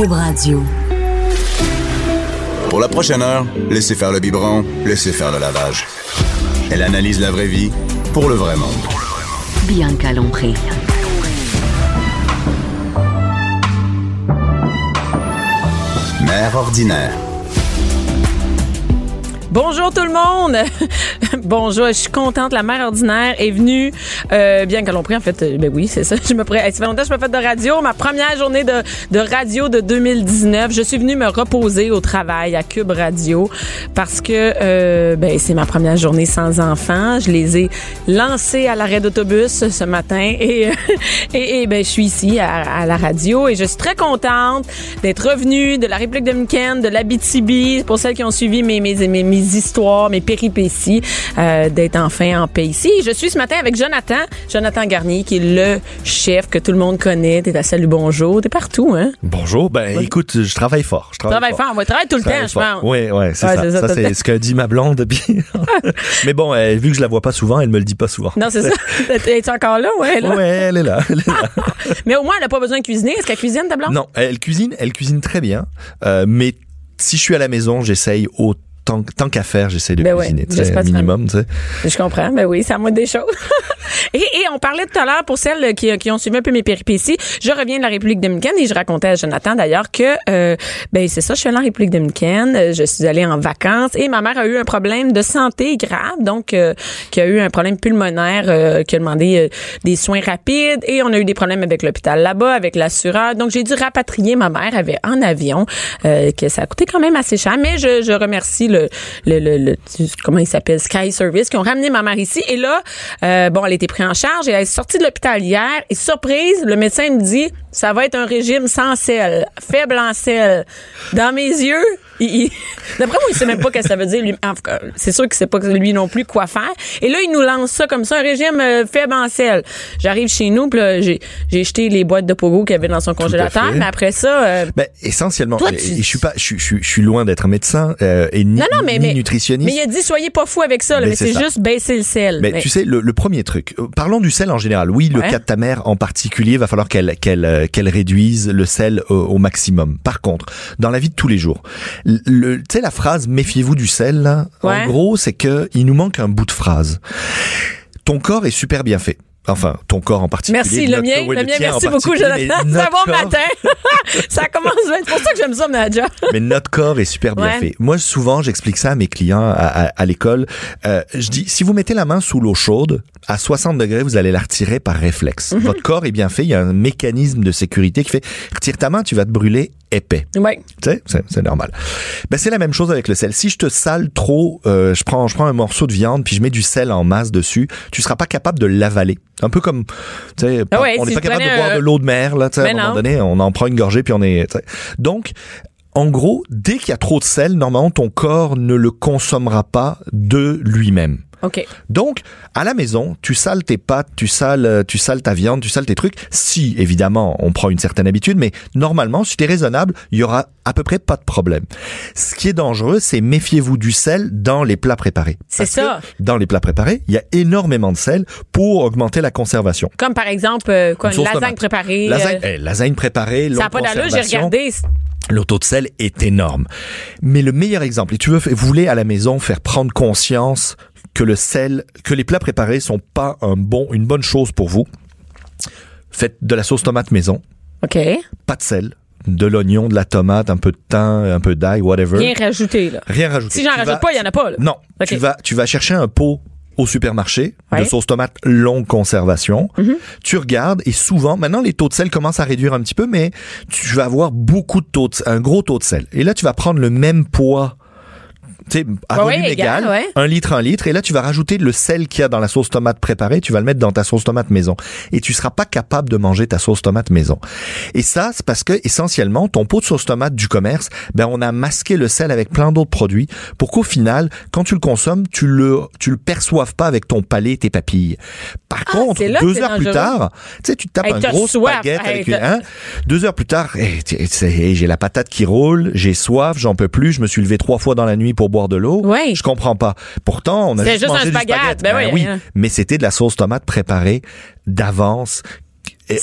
Cube Radio. Pour la prochaine heure, laissez faire le biberon, laissez faire le lavage. Elle analyse la vraie vie pour le vrai monde. Bianca Lompré. Mère ordinaire. Bonjour tout le monde. Bonjour, je suis contente. La mère ordinaire est venue. Euh, bien que l'on prie, en fait, euh, ben oui, c'est ça. Je me pré... Ça fait longtemps que je me fais de radio. Ma première journée de, de radio de 2019. Je suis venue me reposer au travail à Cube Radio parce que euh, ben, c'est ma première journée sans enfants. Je les ai lancés à l'arrêt d'autobus ce matin et, et, et, ben, je suis ici à, à, la radio et je suis très contente d'être revenue de la République dominicaine, de l'Abitibi. Pour celles qui ont suivi mes, mes, mes, mes histoires, mes péripéties, euh, d'être enfin en paix ici. Je suis ce matin avec Jonathan, Jonathan Garnier, qui est le chef que tout le monde connaît. T'es à Salut Bonjour, t'es partout, hein? Bonjour, ben Oui. écoute, je travaille fort. Je travaille, Travaille fort, on va travailler tout le temps, je pense. Oui, ouais, c'est Ouais, ça. ça, c'est ce que dit ma blonde. Puis... Mais bon, euh, vu que je la vois pas souvent, elle me le dit pas souvent. Non, c'est ça. Es-tu encore là? Ouais, là? Ouais, elle est là. elle est là. Mais au moins, elle n'a pas besoin de cuisiner. Est-ce qu'elle cuisine, ta blonde? non, elle cuisine, elle cuisine très bien. Euh, mais si je suis à la maison, j'essaye autant tant qu'à faire, j'essaie de Ben cuisiner, tu sais, minimum, tu sais. Je comprends, ben oui, à moi des choses. et, et on parlait tout à l'heure pour celles qui, qui ont suivi un peu mes péripéties. Je reviens de la République dominicaine et je racontais à Jonathan d'ailleurs que euh, ben c'est ça, je suis allée en République dominicaine, euh, je suis allée en vacances et ma mère a eu un problème de santé grave, donc euh, qui a eu un problème pulmonaire, euh, qui a demandé euh, des soins rapides et on a eu des problèmes avec l'hôpital là-bas, avec l'assureur. Donc j'ai dû rapatrier ma mère avait en avion, euh, que ça a coûté quand même assez cher, mais je, je remercie le, le, le, comment il s'appelle? Sky Service qui ont ramené ma mère ici. Et là euh, bon elle a été prise en charge et elle est sortie de l'hôpital hier. Et surprise le médecin me dit ça va être un régime sans sel faible en sel. Dans mes yeux il, il- d'après moi il sait même pas ce que ça veut dire lui. En c'est sûr qu'il sait pas lui non plus quoi faire. Et là il nous lance ça comme ça un régime euh, faible en sel. J'arrive chez nous puis j'ai j'ai jeté les boîtes de pogo qu'il y avait dans son congélateur mais après ça euh, Ben, essentiellement, Toi, et- tu- et je suis pas, je, suis- je, suis- je suis loin d'être médecin euh, et ni, non non mais ni mais nutritionniste. mais il a dit soyez pas fous avec ça là, Ben, mais c'est juste baisser le sel. Mais Mais- tu sais, le, le premier truc, euh, parlons du sel en général. Oui, le Ouais. cas de ta mère en particulier, va falloir qu'elle qu'elle euh, qu'elle réduise le sel au, au maximum. Par contre, dans la vie de tous les jours, le- tu sais la phrase méfiez-vous du sel, là, Ouais. en gros, c'est que il nous manque un bout de phrase. Ton corps est super bien fait. Enfin, ton corps en particulier. Merci, le mien, le mien, merci beaucoup, Jonathan. va bon matin. ça commence bien. C'est pour ça que j'aime ça, Nadja. mais notre corps est super bien Ouais. fait. Moi, souvent, j'explique ça à mes clients à, à- à l'école. Euh, je dis, si vous mettez la main sous l'eau chaude, à 60 degrés, vous allez la retirer par réflexe. Mhm. Votre corps est bien fait. Il y a un mécanisme de sécurité qui fait, retire ta main, tu vas te brûler épais. Ouais. Tu sais, c'est, c'est normal. Ben, c'est la même chose avec le sel. Si je te sale trop, euh, je prends, je prends un morceau de viande puis je mets du sel en masse dessus, tu seras pas capable de l'avaler. Un peu comme, tu sais, Ah ouais, on si n'est pas capable de boire un- de l'eau de mer, là, tu sais, à Mais un moment non. donné, on en prend une gorgée puis on est. Donc, en gros, dès qu'il y a trop de sel, normalement, ton corps ne le consommera pas de lui-même. OK. Donc, à la maison, tu sales tes pâtes, tu sales, euh, tu sales ta viande, tu sales tes trucs. Si, évidemment, on prend une certaine habitude, mais normalement, si tu es raisonnable, il y aura à peu près pas de problème. Ce qui est dangereux, c'est méfiez-vous du sel dans les plats préparés. C'est que ça. Dans les plats préparés, il y a énormément de sel pour augmenter la conservation. Comme par exemple, euh, quoi, Une lasagne tomate. préparée. Lasagne, euh, eh, lasagne préparée, ça n'a pas d'allure, j'ai regardé. Le taux de sel est énorme. Mais le meilleur exemple, et tu veux, vous voulez à la maison faire prendre conscience que le sel, que les plats préparés sont pas un bon, une bonne chose pour vous. Faites de la sauce tomate maison, OK. pas de sel, de l'oignon, de la tomate, un peu de thym, un peu d'ail, whatever. Bien rajouté, là. Rien rajouter. Si j'en rajoute vas- pas, il y en a pas, là. Non. Tu vas, tu vas chercher un pot au supermarché Ouais. de sauce tomate longue conservation. Mhm. Tu regardes et souvent, maintenant les taux de sel commencent à réduire un petit peu, mais tu vas avoir beaucoup de taux de, un gros taux de sel. Et là, tu vas prendre le même poids. Tu sais, à Ouais, volume ouais, égal, égal, ouais. un litre, un litre, et là tu vas rajouter le sel qu'il y a dans la sauce tomate préparée, tu vas le mettre dans ta sauce tomate maison, et tu seras pas capable de manger ta sauce tomate maison. Et ça, c'est parce que essentiellement, ton pot de sauce tomate du commerce, ben on a masqué le sel avec plein d'autres produits pour qu'au final, quand tu le consommes, tu le tu le perçoives pas avec ton palais, tes papilles. Par Ah, contre, deux heures plus tard, tu sais, tu te tapes Hey, un gros soif. baguette Hey, avec une, hein, deux heures plus tard, hey, j'ai la patate qui roule, j'ai soif, j'en peux plus, je me suis levé trois fois dans la nuit pour boire de l'eau. Ouais. Je comprends pas. Pourtant, on a juste juste mangé un du spaghette. spaghetti. Ben oui, oui, hein. mais c'était de la sauce tomate préparée d'avance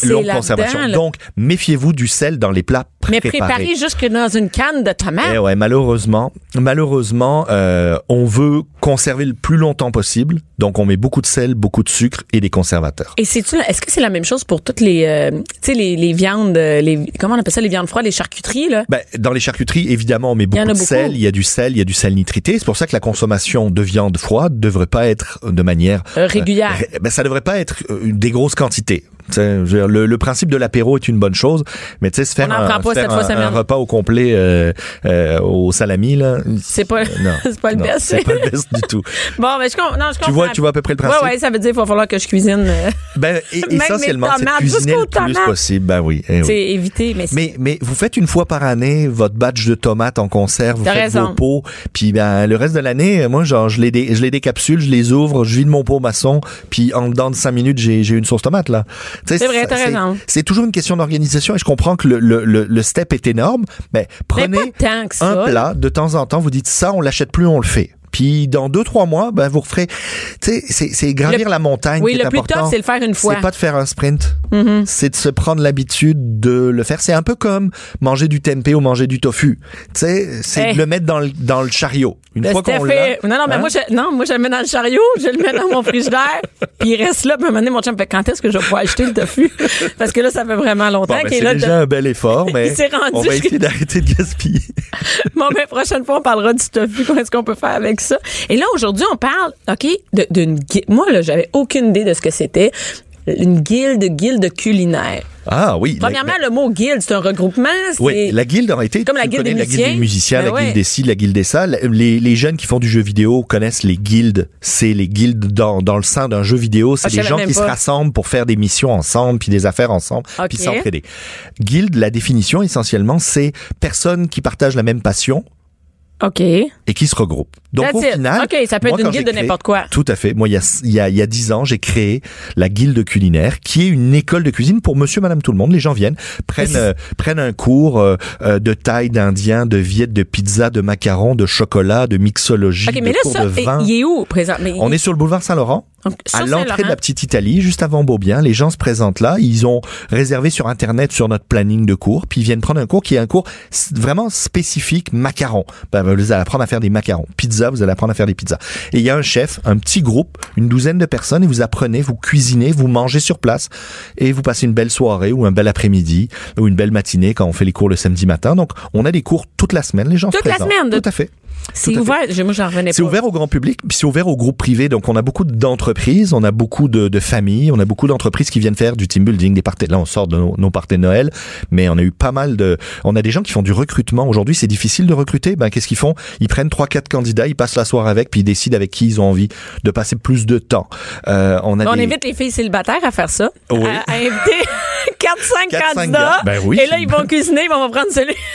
longue conservation. là. Donc, méfiez-vous du sel dans les plats Mais préparé. jusque dans une canne de tomates. Eh ouais, malheureusement, malheureusement, euh, on veut conserver le plus longtemps possible, donc on met beaucoup de sel, beaucoup de sucre et des conservateurs. Et c'est est-ce que c'est la même chose pour toutes les euh, tu sais les, les viandes euh, les comment on appelle ça les viandes froides les charcuteries là? Ben, dans les charcuteries, évidemment, on met beaucoup a de beaucoup. sel, il y a du sel, il y a du sel nitrité. C'est pour ça que la consommation de viande froide devrait pas être de manière Euh, régulière. euh, ben, ça devrait pas être euh, des grosses quantités. Le, le principe de l'apéro est une bonne chose, mais tu sais, se faire, un, sept fois un- semaine. un repas au complet euh, euh, au salami là, C'est pas- non, c'est pas le non, best. C'est pas le best du tout. bon ben je non je Tu vois, comprends. tu vois à peu près le principe. Ouais ouais ça veut dire qu'il va falloir que je cuisine euh, Ben, et- Même essentiellement, c'est cuisiner le plus tomates. possible. Ben oui. eh oui. c'est éviter mais, c'est- Mais, mais vous faites une fois par année votre batch de tomates en conserve, vous faites raison. vos pots, puis ben le reste de l'année, euh, moi genre je les dé- je les décapsule, je les ouvre, je vide mon pot maçon, puis en dedans de cinq minutes j'ai j'ai une sauce tomate là. C'est vrai, t'as raison. C'est toujours une question d'organisation et je comprends que le, le, le, le step est énorme, mais mais prenez pas tant que ça un plat de temps en temps, vous dites ça, on l'achète plus, on le fait. Puis dans deux trois mois, ben vous referez. Tu sais, c'est gravir Le- la montagne. oui qui est le plus important. tough c'est le faire une fois Mm-hmm. C'est pas de faire un sprint. C'est de se prendre l'habitude de le faire. C'est un peu comme manger du tempeh ou manger du tofu. Tu sais, c'est Hey. de le mettre dans le, dans le chariot. Une Le fois qu'on l'a. Est- Non, non, mais hein? moi, je, non, moi, je le mets dans le chariot, je le mets dans mon frigidaire, puis il reste là, puis à un moment donné, mon chum me fait, quand est-ce que je vais pouvoir acheter le tofu? Parce que là, ça fait vraiment longtemps Bon, ben, qu'il est c'est là. déjà de- un bel effort, mais Il rendu on va essayer d'arrêter de gaspiller. Bon, ben, prochaine fois, on parlera du tofu, qu'est-ce qu'on peut faire avec ça. Et là, aujourd'hui, on parle, OK, d'une Moi, là, j'avais aucune idée de ce que c'était. Une guilde, guilde culinaire. Ah oui. la- Premièrement, le mot guilde, c'est un regroupement. Oui, la guilde en été. Comme la guilde des la guilde des musiciens, Ben la ouais. guilde des ci, la guilde des ça. Les, les jeunes qui font du jeu vidéo connaissent les guildes. C'est les guildes dans, dans le sein d'un jeu vidéo. C'est Ah, des gens qui se rassemblent pour faire des missions ensemble, puis des affaires ensemble, puis s'entraider. Guilde, la définition essentiellement, c'est personnes qui partagent la même passion OK. et qui se regroupent. Donc That's au it. final, OK, ça peut moi, être une guilde de n'importe quoi. Tout à fait. Moi, il y a il y a il y a dix ans, j'ai créé la guilde culinaire, qui est une école de cuisine pour Monsieur, Madame, tout le monde. Les gens viennent, prennent euh, prennent un cours euh, euh, de taille d'indien, de viette, de pizza, de macarons, de chocolat, de mixologie, OK, de mais là, cours ça, de vin. il est où, présent? Mais On est sur le boulevard Saint-Laurent. Donc, À l'entrée de la petite Italie, juste avant Beaubien, les gens se présentent là. Ils ont réservé sur Internet, sur notre planning de cours, puis ils viennent prendre un cours qui est un cours vraiment spécifique macarons. Ben, vous allez apprendre à faire des macarons. Pizza, vous allez apprendre à faire des pizzas. Et il y a un chef, un petit groupe, une douzaine de personnes, et vous apprenez, vous cuisinez, vous mangez sur place, et vous passez une belle soirée ou un bel après-midi ou une belle matinée quand on fait les cours le samedi matin. Donc, on a des cours toute la semaine. Les gens Toute se la présentent. semaine, de- Tout à fait. C'est ouvert. Moi, j'en revenais pas. C'est ouvert au grand public, puis c'est ouvert au groupe privé. Donc, on a beaucoup d'entreprises, on a beaucoup de, de familles, on a beaucoup d'entreprises qui viennent faire du team building, des parties. Là, on sort de nos, nos parties de Noël, mais on a eu pas mal de. On a des gens qui font du recrutement. Aujourd'hui, c'est difficile de recruter. Ben, qu'est-ce qu'ils font? Ils prennent trois, quatre candidats, ils passent la soirée avec, puis ils décident avec qui ils ont envie de passer plus de temps. Euh, on a On des... invite les filles célibataires à faire ça. Oui. À, à inviter 4-5 Quatre, cinq candidats. Ben oui. Et là, ils vont cuisiner, ils vont prendre celui.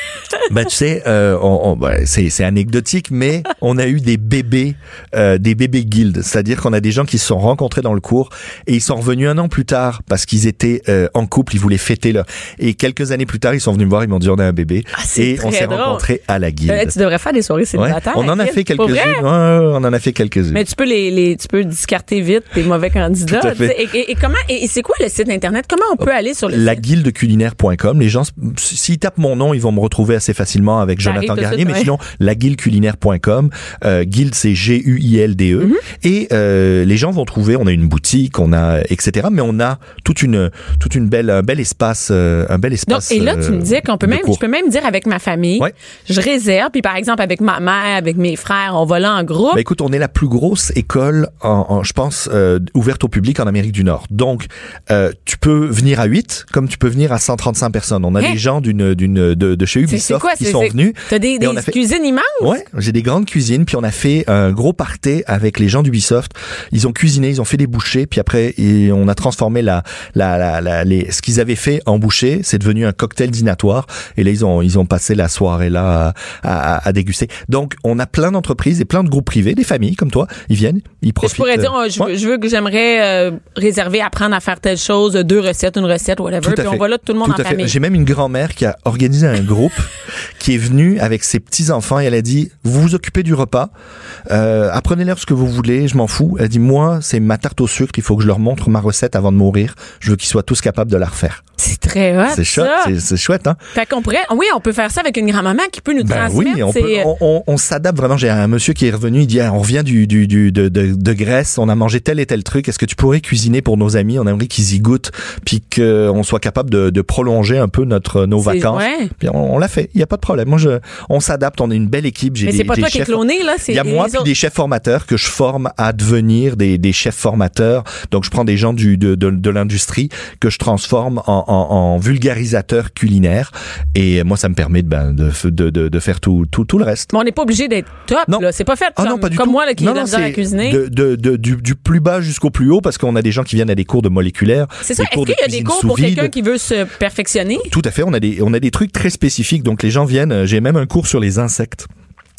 Ben tu sais, euh, on, on- ben, c'est c'est anecdotique, mais on a eu des bébés, euh, des bébés guildes, c'est-à-dire qu'on a des gens qui se sont rencontrés dans le cours et ils sont revenus un an plus tard parce qu'ils étaient euh, en couple, ils voulaient fêter leur. Et quelques années plus tard, ils sont venus me voir, ils m'ont dit on a un bébé Ah, c'est et on s'est rencontrés à la guilde. Euh, tu devrais faire des soirées Ouais. célibataires. On en a fait quelques-unes. Ouais, ouais, on en a fait quelques-unes. Mais tu peux les, les tu peux discarter vite tes mauvais candidats. Tout à fait. tu sais. Et, et- et comment et, et c'est quoi le site internet? Comment on peut aller sur laguildeculinaire.com. Les gens, s'ils tapent mon nom, ils vont me retrouver assez facilement avec Jonathan Garnier. mais sinon, laguildeculinaire.com. Euh, guild, c'est G-U-I-L-D-E. Mhm. Et euh, les gens vont trouver, on a une boutique, on a, etc. Mais on a toute une, toute une belle, un bel espace, euh, un bel espace. et là, tu me euh, disais qu'on peut même, je peux même dire avec ma famille, je réserve, puis par exemple avec ma mère, avec mes frères, on va là en groupe. Bah écoute, on est la plus grosse école, en, en- je pense, euh, ouverte au public en Amérique du Nord. Donc, euh, tu peux venir à 8, comme tu peux venir à 135 personnes. On a Hein? des gens d'une, d'une, de, de chez Ubisoft quoi, qui sont venus. T'as des, des fait- cuisines immenses? Ouais, j'ai des grandes cuisines, puis on a fait un gros party avec les gens d'Ubisoft. Ils ont cuisiné, ils ont fait des bouchées, puis après et on a transformé la, la, la, la- les, ce qu'ils avaient fait en bouchée, c'est devenu un cocktail dînatoire. Et là ils ont ils ont passé la soirée là à, à, à déguster. Donc on a plein d'entreprises et plein de groupes privés, des familles comme toi, ils viennent, ils Je profitent. pourrais dire, euh, oh, je, ouais. veux, je veux que j'aimerais euh, réserver, apprendre à faire telle chose, deux recettes, une recette, whatever. Puis on va là tout le monde Tout en famille. J'ai même une grand-mère qui a organisé un groupe qui est venu avec ses petits-enfants et elle a dit, vous vous occupez du repas, euh, apprenez-leur ce que vous voulez, je m'en fous. Elle a dit, moi, c'est ma tarte au sucre, il faut que je leur montre ma recette avant de mourir. Je veux qu'ils soient tous capables de la refaire. C'est très hot, C'est chouette, c'est- chouette, hein? Fait qu'on pourrait, oui, on peut faire ça avec une grand-maman qui peut nous Ben transmettre. oui, on, peut, on, on- on s'adapte vraiment. J'ai un monsieur qui est revenu, il dit ah, on revient du, du, du de, de, de Grèce, on a mangé tel et tel truc. Est-ce que tu pourrais cuisiner pour nos amis? On aimerait qu'ils y goûtent, puis qu'on soit capable de, de prolonger un peu notre nos C'est- vacances. ouais. Puis on, l'a fait. Il y a pas de problème. Moi, je, on s'adapte. On est une belle équipe. J'ai Mais c'est pas toi qui es cloné, là. il y a moi puis autres. des chefs formateurs que je forme à devenir des, des chefs formateurs. Donc je prends des gens du de, de, de l'industrie que je transforme en, en, en vulgarisateurs culinaires et moi ça me permet de ben, de, de, de, de faire tout, tout tout le reste. Mais on n'est pas obligé d'être top, Non. là. C'est pas fait Ah comme, non, pas du comme tout. moi, là, qui non, de la à cuisiner. de, de, de- du, du plus bas jusqu'au plus haut parce qu'on a des gens qui viennent à des cours de moléculaire. C'est ça. Est-ce qu'il y a des cours pour quelqu'un qui veut se perfectionner? Tout à fait, on a des on a des trucs très spécifiques donc les gens viennent, euh, j'ai même un cours sur les insectes.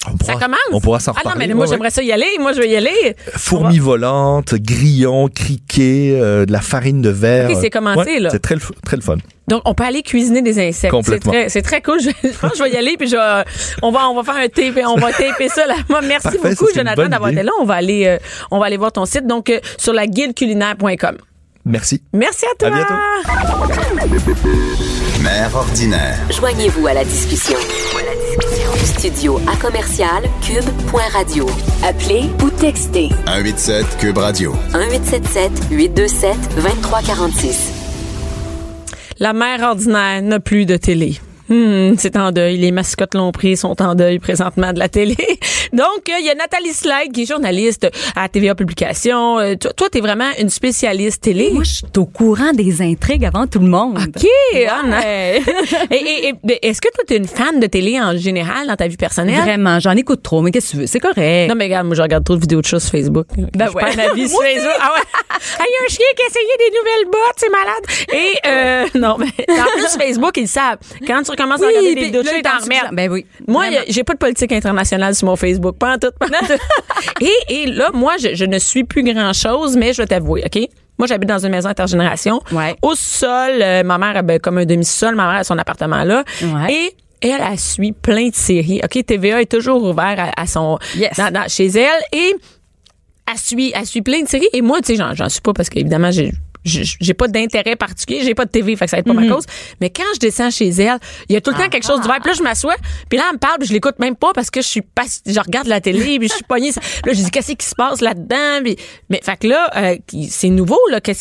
On Ça pourra- commence? On pourra s'en Ah non, reparler. mais moi, Ouais, ouais. j'aimerais ça y aller. Moi, je veux y aller. Fourmis volantes, grillons, criquets, euh, de la farine de verre. Ok, c'est commencé, là. C'est très, très le fun. Donc, on peut aller cuisiner des insectes. C'est Complètement. très, c'est très cool. Je, je pense que je vais y aller, puis je vais- on va, on va faire un tape, on va taper ça, là. Moi, merci Parfait, beaucoup, Jonathan, d'avoir été là. On va aller, euh, on va aller voir ton site. Donc, euh, sur la guildeculinaire.com. Merci. Merci à toi. À bientôt. Mère ordinaire. Joignez-vous à la discussion. Studio à commercial cube.radio. Appelez ou textez 187 Cube Radio. 1877 827 2346. La mère ordinaire n'a plus de télé. Hmm, c'est en deuil. Les mascottes l'ont pris, sont en deuil présentement de la télé. Donc, euh, il y a Nathalie Slide, qui est journaliste à TVA Publication. Euh, toi, toi, t'es vraiment une spécialiste télé. Moi, je suis au courant des intrigues avant tout le monde. OK. ah, et, et- et- mais est-ce que toi, t'es une fan de télé en général dans ta vie personnelle? Vraiment, j'en écoute trop, mais qu'est-ce que tu veux? C'est correct. Non, mais regarde, moi, je regarde trop de vidéos de choses sur Facebook. Ben je ouais. perds ma vie sur. Facebook. Ah ouais. Ah, il y a un chien qui a essayé des nouvelles bottes, c'est malade. Et, euh, non, mais en plus, Facebook, ils savent. Quand tu recommences à regarder puis vidéos de t'en. Ben oui. Moi, j'ai pas de politique internationale sur mon Facebook. Pas en tout. Pas en tout. et, et là, moi, je, je ne suis plus grand-chose, mais je vais t'avouer, OK? Moi, j'habite dans une maison intergénération. Ouais. Au sol, euh, ma mère, ben, comme un demi-sol, ma mère a son appartement là. Ouais. Et elle, elle suit plein de séries. OK, TVA est toujours ouvert à, à son, Yes. dans- dans- chez elle. Et elle suit, elle suit plein de séries. Et moi, tu sais, j'en suis pas parce qu'évidemment, j'ai, j'ai pas d'intérêt particulier, j'ai pas de TV, fait que ça va être pas ma cause. Mais quand je descends chez elle, il y a tout le temps quelque chose d'ouvert. Puis là, je m'assois, puis là, elle me parle, puis je l'écoute même pas parce que je suis pas, je regarde la télé, puis je suis pognée. Là, je dis qu'est-ce qui se passe là-dedans, puis mais fait que là, euh, c'est nouveau là, que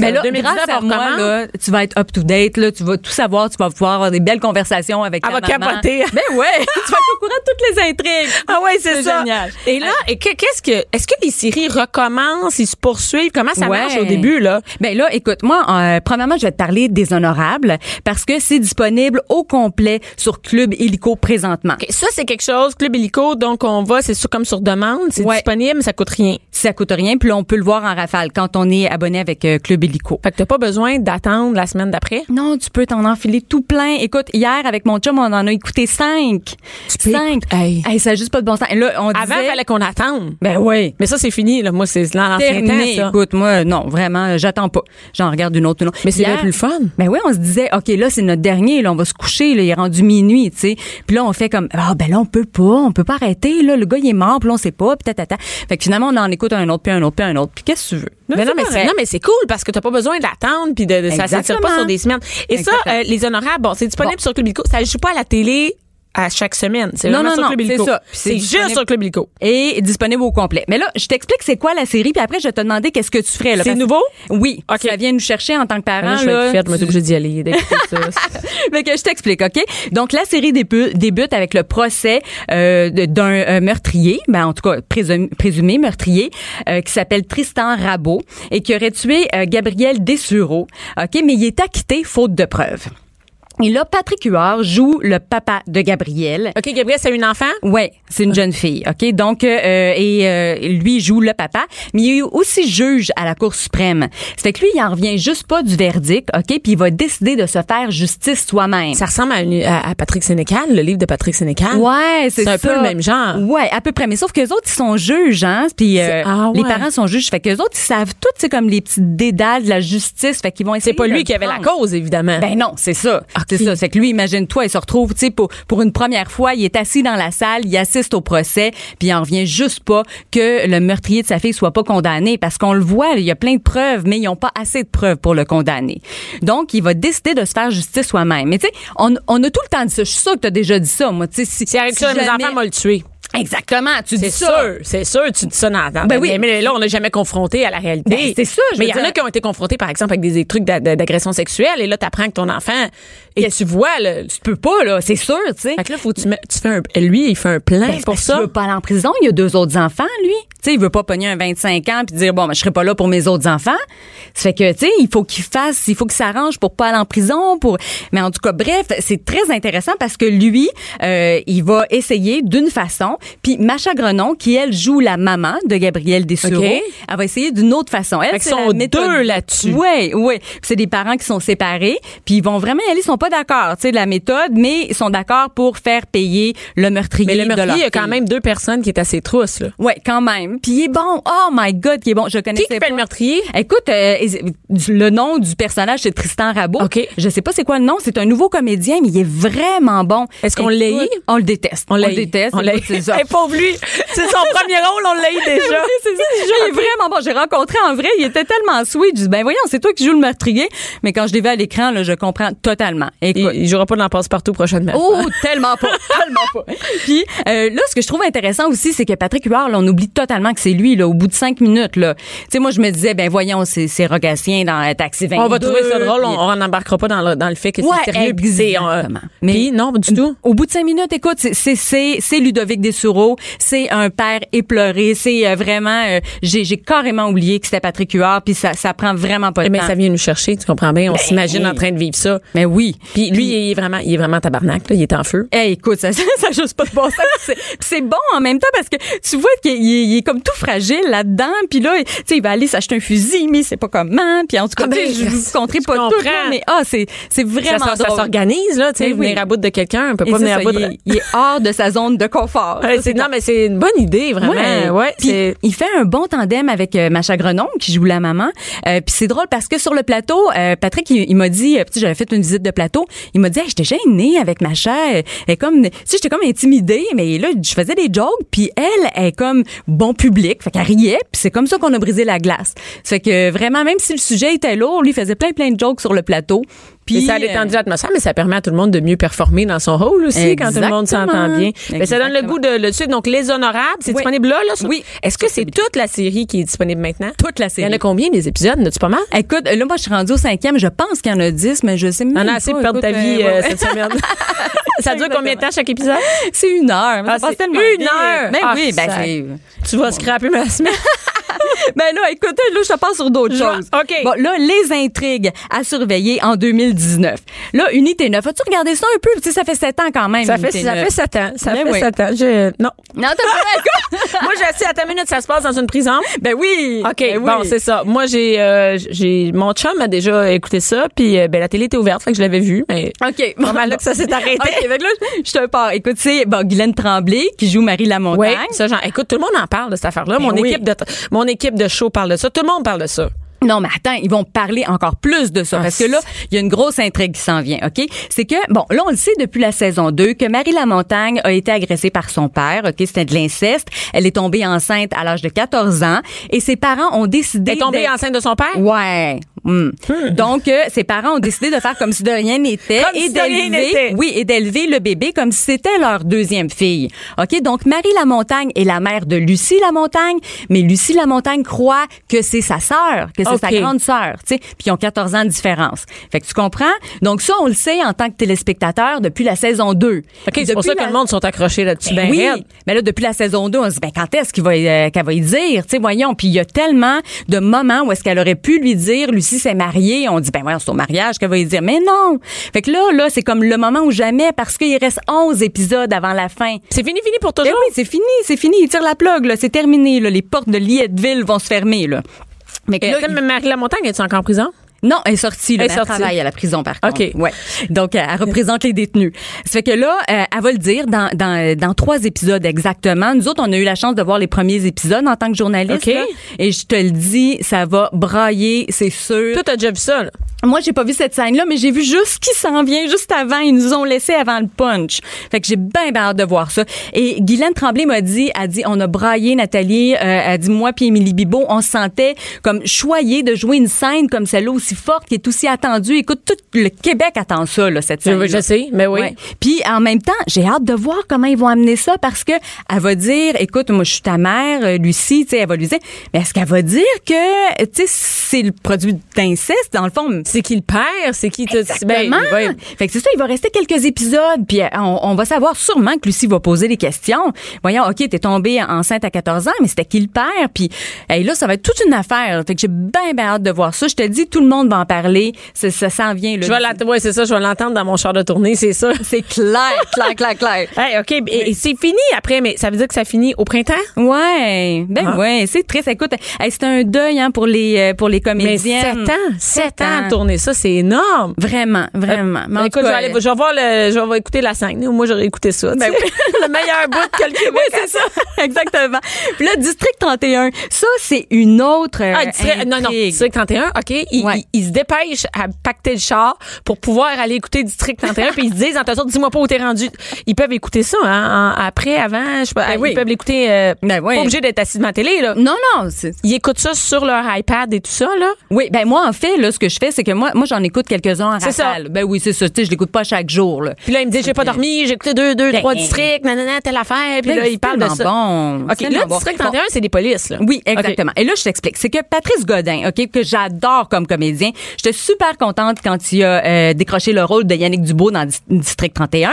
Mais là, 2019, grâce à moi, là, tu vas être up to date, là, tu vas tout savoir, tu vas pouvoir avoir des belles conversations avec Elle ta va maman. capoter. Ben ouais, tu vas être au courant de toutes les intrigues. Ah ouais, c'est ça. génial. Et là, et que- qu'est-ce que, est-ce que les séries recommencent, ils se poursuivent, comment ça Ouais. marche au début là? Ben là, écoute, moi, euh, premièrement, je vais te parler des honorables parce que c'est disponible au complet sur Club Illico présentement. Ça, c'est quelque chose, Club Illico, donc on va, c'est comme sur demande, c'est Ouais. disponible, mais ça coûte rien. Ça coûte rien, puis là, on peut le voir en rafale quand on est abonné avec euh, Club Illico. Fait que t'as pas besoin d'attendre la semaine d'après? Non, tu peux t'en enfiler tout plein. Écoute, hier, avec mon chum, on en a écouté cinq. Cinq. Hey. Hey, ça a juste pas de bon sens. Là, on Avant, il disait... fallait qu'on attende. Ben oui. Mais ça, c'est fini, là. Moi, c'est l'ancien temps, ça. Écoute, moi, non, vraiment, j'attends pas. J'en regarde une autre, une autre. Mais c'est bien plus fun. Ben oui, on se disait, OK, là, c'est notre dernier, là, on va se coucher, là, il est rendu minuit, tu sais. Puis là, on fait comme, ah, ben là, on peut pas, on peut pas arrêter, là, le gars, il est mort, puis là, on sait pas, puis tatata. Fait que finalement, on en écoute un autre, puis un autre, puis un autre. Puis qu'est-ce que tu veux? Mais non, mais non, mais c'est cool parce que t'as pas besoin d'attendre puis de, de- ça s'attire pas sur des semaines. Et Exactement. ça, euh, les honorables, bon, c'est disponible Bon. sur Club Illico. Ça joue pas à la télé à chaque semaine. C'est Non, non, sur non, Club c'est ça. C'est juste sur Club Illico. Et disponible au complet. Mais là, je t'explique c'est quoi la série, puis après, je vais te demander qu'est-ce que tu ferais. là, C'est nouveau? Oui. OK. Ça vient nous chercher en tant que Ah, parents. là, je vais là. fière, je me suis obligée d'y aller, ça. Fait que je t'explique, OK? Donc, la série débu- débute avec le procès euh, d'un euh, meurtrier, ben, en tout cas, présumé, présumé meurtrier, euh, qui s'appelle Tristan Rabot et qui aurait tué euh, Gabriel Dessureau, OK? Mais il est acquitté faute de preuves. Et là, Patrick Huard joue le papa de Gabriel. OK, Gabriel, c'est une enfant? Ouais, c'est une jeune fille, ok? Donc euh, et euh, lui joue le papa, mais il est aussi juge à la Cour suprême. Ça fait que lui, il en revient juste pas du verdict, ok? Puis il va décider de se faire justice soi-même. Ça ressemble à, une- à- à Patrick Sénécal, le livre de Patrick Sénécal. Ouais, c'est C'est un peu ça. le même genre. Ouais, à peu près. Mais sauf que les autres, ils sont juges, hein? Puis euh, C'est- ah les parents sont juges. Fait que les autres, ils savent tout, c'est comme les petits dédales de la justice. Fait qu'ils vont essayer. C'est pas lui qui avait la cause, évidemment. Ben non, c'est ça. OK. C'est ça. C'est que lui, imagine-toi, il se retrouve, tu sais, pour, pour une première fois, il est assis dans la salle, il assiste au procès, puis il en revient juste pas que le meurtrier de sa fille soit pas condamné parce qu'on le voit, il y a plein de preuves, mais ils n'ont pas assez de preuves pour le condamner. Donc, il va décider de se faire justice soi-même. Mais tu sais, on, on a tout le temps dit ça. Je suis sûre que tu as déjà dit ça, moi. Tu sais, si, Si ça, mes jamais- enfants m'ont le tué. Exactement, tu dis C'est ça. sûr, c'est sûr, tu dis ça dans, dans Ben oui. mais, là, on n'a jamais confronté à la réalité. Ben, c'est ça, je Mais veux il y en a qui ont été confrontés, par exemple, avec des trucs d'a- d'a- d'agression sexuelle, et là, t'apprends que ton enfant, et tu vois, le, Tu peux pas, là, c'est sûr, tu sais. fait que là, faut que tu, mets- tu fais un, lui, il fait un plan Ben, c'est pour ça. veut pas aller en prison. Il y a deux autres enfants, lui. Tu sais, il veut pas pogner un 25 ans puis dire bon, ben, je serai pas là pour mes autres enfants. Ça fait que tu sais, il faut qu'il fasse, il faut qu'il s'arrange pour pas aller en prison. Pour, mais en tout cas, bref, c'est très intéressant parce que lui, euh, il va essayer d'une façon. Puis Macha Grenon, qui elle joue la maman de Gabrielle Dessureau, elle va essayer d'une autre façon. Elle, c'est sont la méthode- deux là-dessus. Ouais. Puis C'est des parents qui sont séparés, puis ils vont vraiment y aller. Ils sont pas d'accord, tu sais, de la méthode, mais ils sont d'accord pour faire payer le meurtrier. Mais le meurtrier, il y a quand même deux personnes qui est assez trousse, là. Ouais, quand même. Puis il est bon. Oh my God, qui est bon. Je connaissais Qui qui pas. fait le meurtrier? Écoute, euh, le nom du personnage, c'est Tristan Rabot. OK. Je sais pas c'est quoi le nom. C'est un nouveau comédien, mais il est vraiment bon. Est-ce qu'on l'haït? On le déteste. On l'a le déteste. On ça. Hey, pauvre lui. C'est son premier rôle, on l'a eu déjà. Oui, c'est ça. Il est vraiment bon. J'ai rencontré en vrai, il était tellement sweet. Je dis, ben voyons, c'est toi qui joues le meurtrier. Mais quand je l'ai vu à l'écran, là, je comprends totalement. Écoute. Il, il jouera pas dans Passe-Partout prochainement. Oh, tellement pas, tellement pas. Puis euh, là, ce que je trouve intéressant aussi, c'est que Patrick Huard, là, on oublie totalement que c'est lui, là, au bout de cinq minutes, là. Tu sais, moi, je me disais, ben voyons, c'est c'est Rogatien dans euh, Taxi 22. On va trouver ça drôle, on, n'embarquera pas dans le, dans le fait que Ouais, c'est sérieux. euh, exactement. Puis non, du tout. Au bout de cinq minutes, écoute, c'est- c'est c'est c'est Ludovic C'est un père éploré, c'est euh, vraiment, euh, j'ai j'ai carrément oublié que c'était Patrick Huard, puis ça ça prend vraiment pas de ben, temps. ça vient nous chercher, tu comprends bien? On Ben, s'imagine en train de vivre ça. Mais oui. Puis lui, il est vraiment, il est vraiment tabarnak, là. Il est en feu. Eh, écoute, ça, ça, ça juste pas de bon sens. C'est- C'est bon en même temps parce que tu vois qu'il est, il est comme tout fragile là-dedans. Puis là, tu sais, il va aller s'acheter un fusil, mais sait pas comment. Puis en tout cas, Ah ben, je vous compterai pas tout, là, mais ah, c'est c'est vraiment ça- ça s'organise, là, tu sais, Mais oui. venir à bout de quelqu'un, on peut Et pas c'est venir à bout de... il est hors de sa zone de confort. Ouais, c'est- non, mais c'est une bonne idée, vraiment. Ouais, Puis c'est... il fait un bon tandem avec euh, Macha Grenon qui joue la maman. Euh, puis c'est drôle parce que sur le plateau, euh, Patrick il, il m'a dit, euh, tu j'avais fait une visite de plateau, il m'a dit, hey, j'étais gênée avec Macha, elle comme, tu sais, j'étais comme intimidée, mais là je faisais des jokes, puis elle elle est comme bon public, fait qu'elle riait, puis c'est comme ça qu'on a brisé la glace. Fait que vraiment, même si le sujet était lourd, lui il faisait plein plein de jokes sur le plateau. Puis ça a euh, détendu l'atmosphère, mais ça permet à tout le monde de mieux performer dans son rôle aussi quand tout le monde s'entend bien. Mais ça donne le goût de le suivre. Donc, Les Honorables, c'est Oui. disponible là, là? sur- Oui. Est-ce que c'est toute la série qui est disponible maintenant? toute la Il y série. en a combien des épisodes? N'as-tu pas mal? Écoute, là, moi, je suis rendue au cinquième. Je pense qu'il y en a dix, mais je sais même On pas. a assez de perdre ta vie euh, euh, ouais, cette semaine. ça dure combien de temps chaque épisode? C'est une heure. Ah, ça passe c'est tellement une heure? Ben Ah, oui, ben. Tu vas scraper ma semaine. Ben là, écoute, là, je te passe sur d'autres choses. OK. Bon, là, les intrigues à surveiller en 2019. Là, Unité 9. As-tu regardé ça un peu? Tu sais, ça fait sept ans quand même. Ça fait, ça 9. fait 7 ans. Ça Ben fait oui. 7 ans. Je, non. Non, t'as pas Moi, je sais, à ta minute, ça se passe dans une prison? Ben oui. OK, Ben oui. bon, c'est ça. Moi, j'ai, euh, j'ai, mon chum a déjà écouté ça, puis euh, ben, la télé était ouverte, fait que je l'avais vu, mais OK. mal là que ça s'est arrêté. OK, fait que là, je te pars. Écoute, c'est bon, Guylaine Tremblay qui joue Marie Lamontagne. Oui, ça, genre, écoute, tout le monde en parle de cette affaire-là. Ben mon oui. équipe de, mon équipe de show parle de ça. Tout le monde parle de ça. Non, mais attends, ils vont parler encore plus de ça. Ah, parce que là, il y a une grosse intrigue qui s'en vient, OK? C'est que, bon, là, on le sait depuis la saison 2 que Marie Lamontagne a été agressée par son père, OK? C'était de l'inceste. Elle est tombée enceinte à l'âge de 14 ans et ses parents ont décidé... Elle est tombée enceinte de son père? Ouais. Hmm. Donc, euh, ses parents ont décidé de faire comme si de rien n'était Comme et si de rien n'était. d'élever, oui, et d'élever le bébé comme si c'était leur deuxième fille. Ok, donc Marie Lamontagne est la mère de Lucie Lamontagne, mais Lucie Lamontagne croit que c'est sa sœur, que c'est Ok. sa grande sœur, tu sais, puis ils ont 14 ans de différence. Fait que tu comprends? Donc ça, on le sait en tant que téléspectateur depuis la saison 2. OK, c'est pour ça que le monde sont accrochés là-dessus. Ben Ben, oui, raide. mais là depuis la saison 2, on se dit ben quand est-ce qu'il va euh, qu'elle va y dire, tu sais voyons, puis il y a tellement de moments où est-ce qu'elle aurait pu lui dire Lucie s'est mariée, on dit ben voyons, c'est au mariage qu'elle va y dire mais non. Fait que là là, c'est comme le moment où jamais parce qu'il reste 11 épisodes avant la fin. C'est fini, fini pour Ben toujours. oui, c'est fini, c'est fini, il tire la plug là, c'est terminé là, les portes de Lietteville vont se fermer là. Mais là, Marie Lamontagne, est en prison? non, elle est sortie. Là, Elle est travaille à la prison, par contre. OK. Ouais. Donc, elle représente les détenus. Ça fait que là, euh, elle va le dire dans, dans, dans trois épisodes exactement. Nous autres, on a eu la chance de voir les premiers épisodes en tant que journaliste. OK. là. et je te le dis, ça va brailler, c'est sûr. Toi, t'as déjà vu ça, là? Moi, j'ai pas vu cette scène-là, mais j'ai vu juste ce qui s'en vient juste avant. Ils nous ont laissé avant le punch. Fait que j'ai bien, bien hâte de voir ça. Et Guylaine Tremblay m'a dit, a dit, on a braillé, Nathalie, euh, a dit, moi puis Émilie Bibo, on se sentait comme choyés de jouer une scène comme celle-là aussi forte, qui est aussi attendue. Écoute, tout le Québec attend ça, là, cette scène. Je, je sais, mais oui. Puis en même temps, j'ai hâte de voir comment ils vont amener ça parce que elle va dire, écoute, moi je suis ta mère, euh, Lucie, tu sais, elle va lui dire, mais est-ce qu'elle va dire que, tu sais, c'est le produit d'inceste dans le fond? C'est qui le père? C'est qui... te- Exactement. Ben, ouais. Fait que c'est ça, il va rester quelques épisodes, puis euh, on, on va savoir sûrement que Lucie va poser des questions. Voyons, OK, t'es tombée enceinte à 14 ans, mais c'était qui le père? Puis hey, là, ça va être toute une affaire. Fait que j'ai bien, bien hâte de voir ça. Je te dis, tout le monde va en parler. Ça, ça s'en vient. Là. Je vais la- ouais, c'est ça, je vais l'entendre dans mon char de tournée, c'est ça. C'est clair, clair, clair, clair. Hey, OK, et, et c'est fini après, mais ça veut dire que ça finit au printemps? Ouais, ben Ah. ouais, c'est triste. Écoute, hey, c'est un deuil hein, pour les euh, pour les Mais comédiennes. sept ans, sept ans à ça, c'est énorme. Vraiment, vraiment. Mais en Écoute, tout je vais, aller, je vais voir le, je vais écouter la 5. Moi, j'aurais écouté ça. tu sais. le meilleur bout que le Québec. Oui, c'est ça. Exactement. Puis là, District 31, ça, c'est une autre euh, Ah, district- non, non, intrigue. District 31, OK. Ils, Ouais. se dépêchent à pacter le char pour pouvoir aller écouter District 31. puis ils se disent, en sorte, dis-moi pas où t'es rendu. Ils peuvent écouter ça, hein, en- après, avant. Je sais pas, Ben ils oui. peuvent l'écouter, euh, Ben oui. pas obligé d'être assis devant la télé, là. Non, non. Ils écoutent ça sur leur iPad et tout ça, là? Oui, ben moi en fait là ce que je fais c'est que moi moi j'en écoute quelques-uns en C'est ça. rafale. Ben oui, c'est ça, tu sais je l'écoute pas chaque jour là. Puis là, il me dit, j'ai pas dormi, j'ai écouté deux, deux, Ben, trois districts, nanana, telle affaire. Puis Ben, là, il parle de ça. bon. OK, là, bon. District Bon. 31, c'est des polices, là. Oui, exactement. Et là, je t'explique. C'est que Patrice Godin, OK, que j'adore comme comédien, j'étais super contente quand il a euh, décroché le rôle de Yannick Dubois dans Dis- District 31,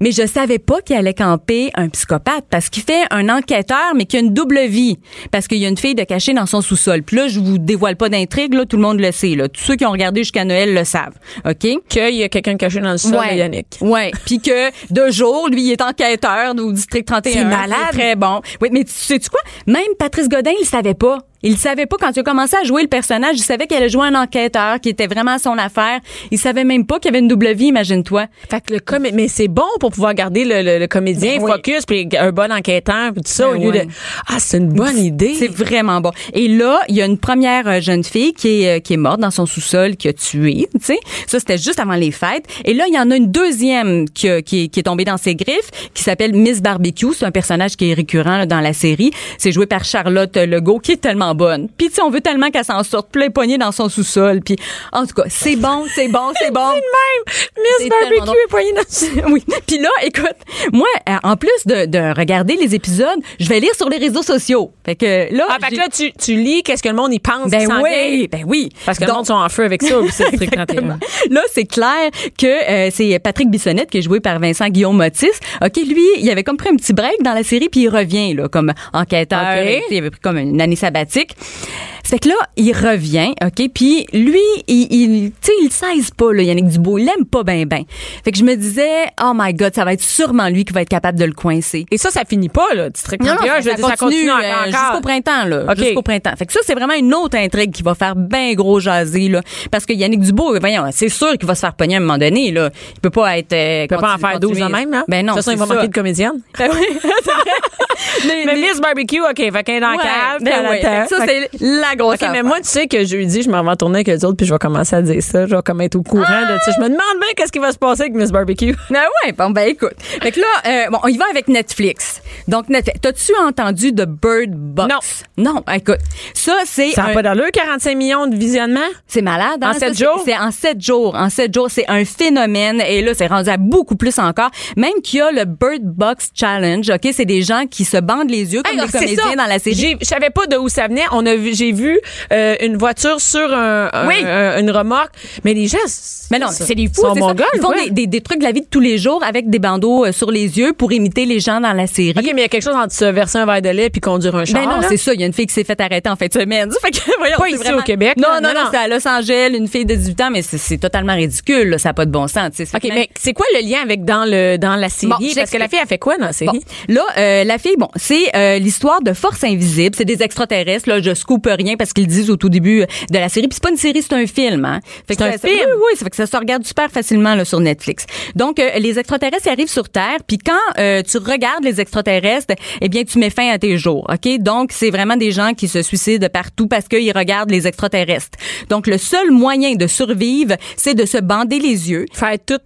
mais je savais pas qu'il allait camper un psychopathe parce qu'il fait un enquêteur, mais qui a une double vie. Parce qu'il y a une fille de cachée dans son sous-sol. Puis là, je vous dévoile pas d'intrigue, là, tout le monde le sait. Là. Tous ceux qui ont regardé jusqu'à Noël le savent. OK? Qu'il y a quelqu'un caché dans le sol, de Yannick. Ouais, puis que de jour, lui, il est enquêteur au district 31. C'est malade. Très bon. Oui, mais tu sais tu quoi? Même Patrice Godin, il savait pas. Il savait pas quand il a commencé à jouer le personnage, il savait qu'il allait jouer un enquêteur qui était vraiment son affaire. Il savait même pas qu'il y avait une double vie, imagine-toi. Fait que le comé- mais c'est bon pour pouvoir garder le, le- le comédien Ben oui. focus puis un bon enquêteur puis tout ça Ben au lieu ouais. de ah c'est une bonne idée. C'est vraiment bon. Et là, il y a une première euh, jeune fille qui est, euh, qui est morte dans son sous-sol, qui a tué, tu sais. Ça, c'était juste avant les fêtes. Et là, il y en a une deuxième qui, a- qui, est- qui est tombée dans ses griffes, qui s'appelle Miss Barbecue. C'est un personnage qui est récurrent là, dans la série. C'est joué par Charlotte Legault, qui est tellement bonne. Puis, tu sais, on veut tellement qu'elle s'en sorte. Est poignée dans son sous-sol. Puis, en tout cas, c'est bon, c'est bon, c'est bon. même Miss C'est Barbecue est poignée dans oui. Puis là, écoute, moi, euh, en plus de, de regarder les épisodes, je vais lire sur les réseaux sociaux. Fait que là, Ah fait que là tu, tu lis qu'est-ce que le monde y pense ben oui, ben oui. parce que le Donc, monde sont en feu avec ça au District 31. Là, c'est clair que euh, c'est Patrick Bissonnette qui est joué par Vincent Guillaume Motis. OK, lui, il avait comme pris un petit break dans la série puis il revient là comme enquêteur. Sais, Il avait pris comme une année sabbatique. politique. C'est que là, il revient, OK, puis lui, il, il tu sais, il le saisit pas, là, Yannick Dubois. Il l'aime pas ben ben. Fait que je me disais, oh my God, ça va être sûrement lui qui va être capable de le coincer. Et ça ça finit pas là District 31, je veux dire, ça continue euh, encore. jusqu'au printemps là, OK. jusqu'au printemps. Fait que ça c'est vraiment une autre intrigue qui va faire bien gros jaser là parce que Yannick Dubois, voyons, c'est sûr qu'il va se faire pogner à un moment donné là. Il peut pas être euh, Il peut pas en faire 12 de même hein? Ben non, de toute façon, il va manquer ça. de comédienne. Ben. Les- Mais les- Miss Barbecue, OK, fait qu'elle est dans Ouais, cave, ben ouais. Fait Ça Fait c'est la grosse OK, mais moi, tu sais que jeudi, je m'en vais en tourner avec eux autres, puis je vais commencer à dire ça. Je vais comme être au courant de ça. Je me demande bien qu'est-ce qui va se passer avec Miss Barbecue. Ah ouais, bon ben écoute. Fait que là, euh, bon, on y va avec Netflix. Donc Netflix, t'as-tu entendu de Bird Box? Non. Non, écoute, ça c'est Ça n'a un- pas d'allure, 45 millions de visionnements? C'est malade. Hein? En Ça, sept c'est- jours? C'est en sept jours. En sept jours, c'est un phénomène. Et là, c'est rendu à beaucoup plus encore. Même qu'il y a le Bird Box Challenge. OK? C'est des gens qui se bandent les yeux comme Hey, des comédiens ça. dans la série. Je savais pas de où ça venait. On a vu, j'ai vu euh, une voiture sur un, un- Oui. un- une remorque. Mais les gens, Mais non, c'est des fous. Ils sont c'est ça. mongols, Ils font ouais. des, des, des trucs de la vie de tous les jours avec des bandeaux euh, sur les yeux pour imiter les gens dans la série. OK, mais il y a quelque chose entre se verser un verre de lait puis conduire un char. Ben non, c'est ça. Il y a une fille qui s'est fait arrêter en fin de semaine. Fait que, voyons, Pas ici vraiment- au Québec, Non, non, Non, non, non. c'est à Los Angeles, une fille de 18 ans, mais c'est totalement ridicule. là. Ça n'a pas de bon sens. OK, mais c'est quoi le lien avec dans le dans la série? Bon, Parce que la fille a fait quoi dans la série? Bon, là, euh, la fille, bon, c'est euh, l'histoire de Force Invisible. C'est des extraterrestres. Là, je scoop rien parce qu'ils disent au tout début de la série. Puis c'est pas une série, c'est un film. Hein. Fait que C'est un ça- film? Oui, oui, ça fait que ça se regarde super facilement là, sur Netflix. Donc, euh, les extraterrestres arrivent sur Terre. Puis quand euh, tu regardes les extraterrestres, eh bien, tu mets fin à tes jours. Ok, donc c'est vraiment des gens qui se suicident partout parce qu'ils regardent les extraterrestres. Donc, le seul moyen de survivre, c'est de se bander les yeux. Faire tout.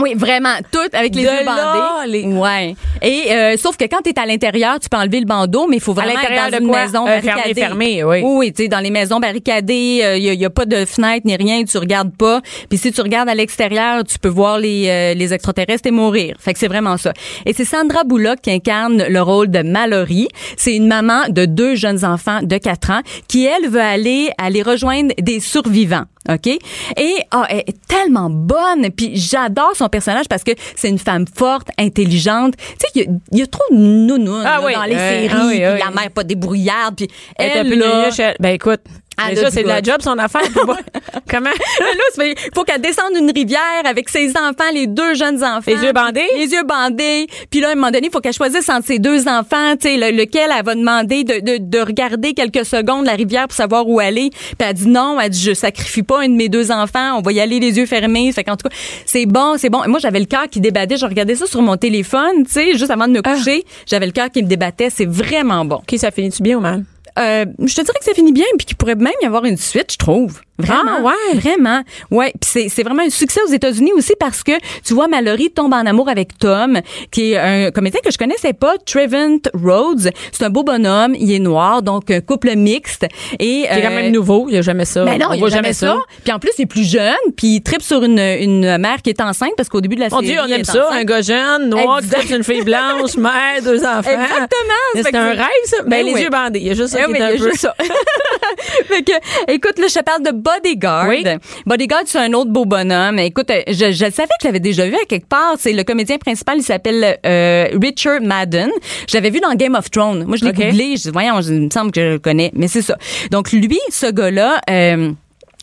Oui, vraiment, tout avec les De yeux là, bandés. les- Ouais. Et euh, sauf que quand tu es à l'intérieur, tu peux enlever le bandeau, mais il faut vraiment l'intérieur être dans de une quoi? maison Euh, barricadée. fermé, oui. Oui, tu sais, dans les maisons barricadées, il y, a pas de fenêtre ni rien, tu regardes pas. Puis si tu regardes à l'extérieur, tu peux voir les euh, les extraterrestres et mourir. Fait que c'est vraiment ça. Et c'est Sandra Bullock qui incarne le rôle de Mallory. C'est une maman de deux jeunes enfants de 4 ans qui elle veut aller aller rejoindre des survivants. OK? Et ah, elle est tellement bonne. Puis j'adore son personnage parce que c'est une femme forte, intelligente. Tu sais, il y a- il y, a trop de nounounes Ah oui, dans les euh, séries. ah oui, ah oui. la mère pas débrouillarde. Puis Elle est un elle, peu là, nunuche, elle- Ben écoute, Elle déjà, a c'est de la job, son affaire. Comment? là, il faut qu'elle descende une rivière avec ses enfants, les deux jeunes enfants. Les yeux bandés? Les yeux bandés. Puis là, à un moment donné, il faut qu'elle choisisse entre ses deux enfants, tu sais, le- lequel elle va demander de, de, de regarder quelques secondes la rivière pour savoir où aller. Puis elle dit non, elle dit je sacrifie pas un de mes deux enfants, on va y aller les yeux fermés. Fait qu'en tout cas, c'est bon, c'est bon. Moi, j'avais le cœur qui débattait. Je regardais ça sur mon téléphone, tu sais, juste avant de me Ah. coucher. J'avais le cœur qui me débattait. C'est vraiment bon. OK, ça finit-tu bien ou mal? Euh, je te dirais que ça finit bien puis qu'il pourrait même y avoir une suite, je trouve. Vraiment? Ah, ouais. Vraiment? Ouais. Puis c'est, c'est vraiment un succès aux États-Unis aussi parce que, tu vois, Mallory tombe en amour avec Tom, qui est un comédien que je connaissais pas, Trevant Rhodes. C'est un beau bonhomme. Il est noir, donc un couple mixte. Et, C'est quand euh, même nouveau, il n'y a jamais ça. ben non, on il y a voit jamais ça. Puis en plus, il est plus jeune, puis il tripe sur une, une mère qui est enceinte parce qu'au début de la série, Dieu, on aime est ça. enceinte. Un gars jeune, noir, qui une fille blanche, mère, deux enfants. Exactement. C'est un rêve, ça? Ben, Ben les oui. yeux bandés. Il y a juste ça Eh qui oui, est un il y a peu. juste ça. fait que, écoute, là, je te parle de Bodyguard. Oui. Bodyguard, c'est un autre beau bonhomme. Écoute, euh, je, je savais que je l'avais déjà vu à quelque part. C'est le comédien principal, il s'appelle euh, Richard Madden. Je l'avais vu dans Game of Thrones. Moi, je l'ai OK. googlé. Je dis, voyons, il me semble que je le connais. Mais c'est ça. Donc, lui, ce gars-là... Euh,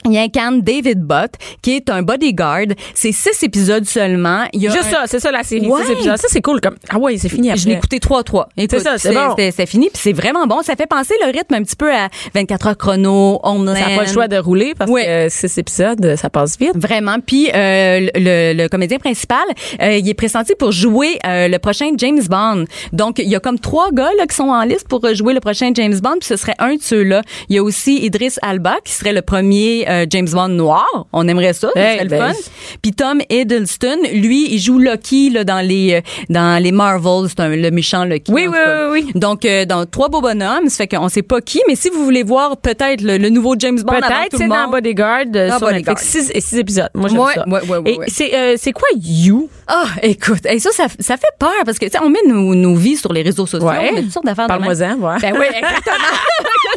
il incarne David Butt, qui est un bodyguard. C'est six épisodes seulement. Il y a Juste un- ça, c'est ça la série. Ouais. six épisodes. Ça, c'est cool. Comme... Ah ouais, c'est fini après. je l'ai écouté 3-3. Écoute, ça, c'est bon. C'est fini, puis c'est vraiment bon. Ça fait penser le rythme un petit peu à 24 heures chrono, Homeland. Ça n'a pas le choix de rouler parce Ouais. que euh, six épisodes, ça passe vite. Vraiment. Puis euh, le, le comédien principal, euh, il est pressenti pour jouer euh, le prochain James Bond. Donc, il y a comme trois gars là, qui sont en liste pour jouer le prochain James Bond, puis ce serait un de ceux-là. Il y a aussi Idris Alba, qui serait le premier euh, James Bond noir. On aimerait ça, Hey, serait le ben, fun. Puis Tom Hiddleston, lui, il joue Loki là, dans les euh, dans les Marvels, c'est un- le méchant Loki. Oui, oui, oui, oui. Donc, euh, dans trois beaux bonhommes, ça fait qu'on sait pas qui, mais si vous voulez voir peut-être le, le nouveau James Bond Peut-être c'est dans. Bodyguard euh, sur Bodyguard. Netflix. Six, six épisodes. Moi, j'aime Ouais, ça. ouais, ouais, ouais, Et c'est c'est quoi You? Ah, écoute, et ça, ça, ça fait peur parce que, on met nos, nos vies sur les réseaux sociaux. On met toutes sortes d'affaires. Parle-moi-en, ouais. Ben oui, exactement.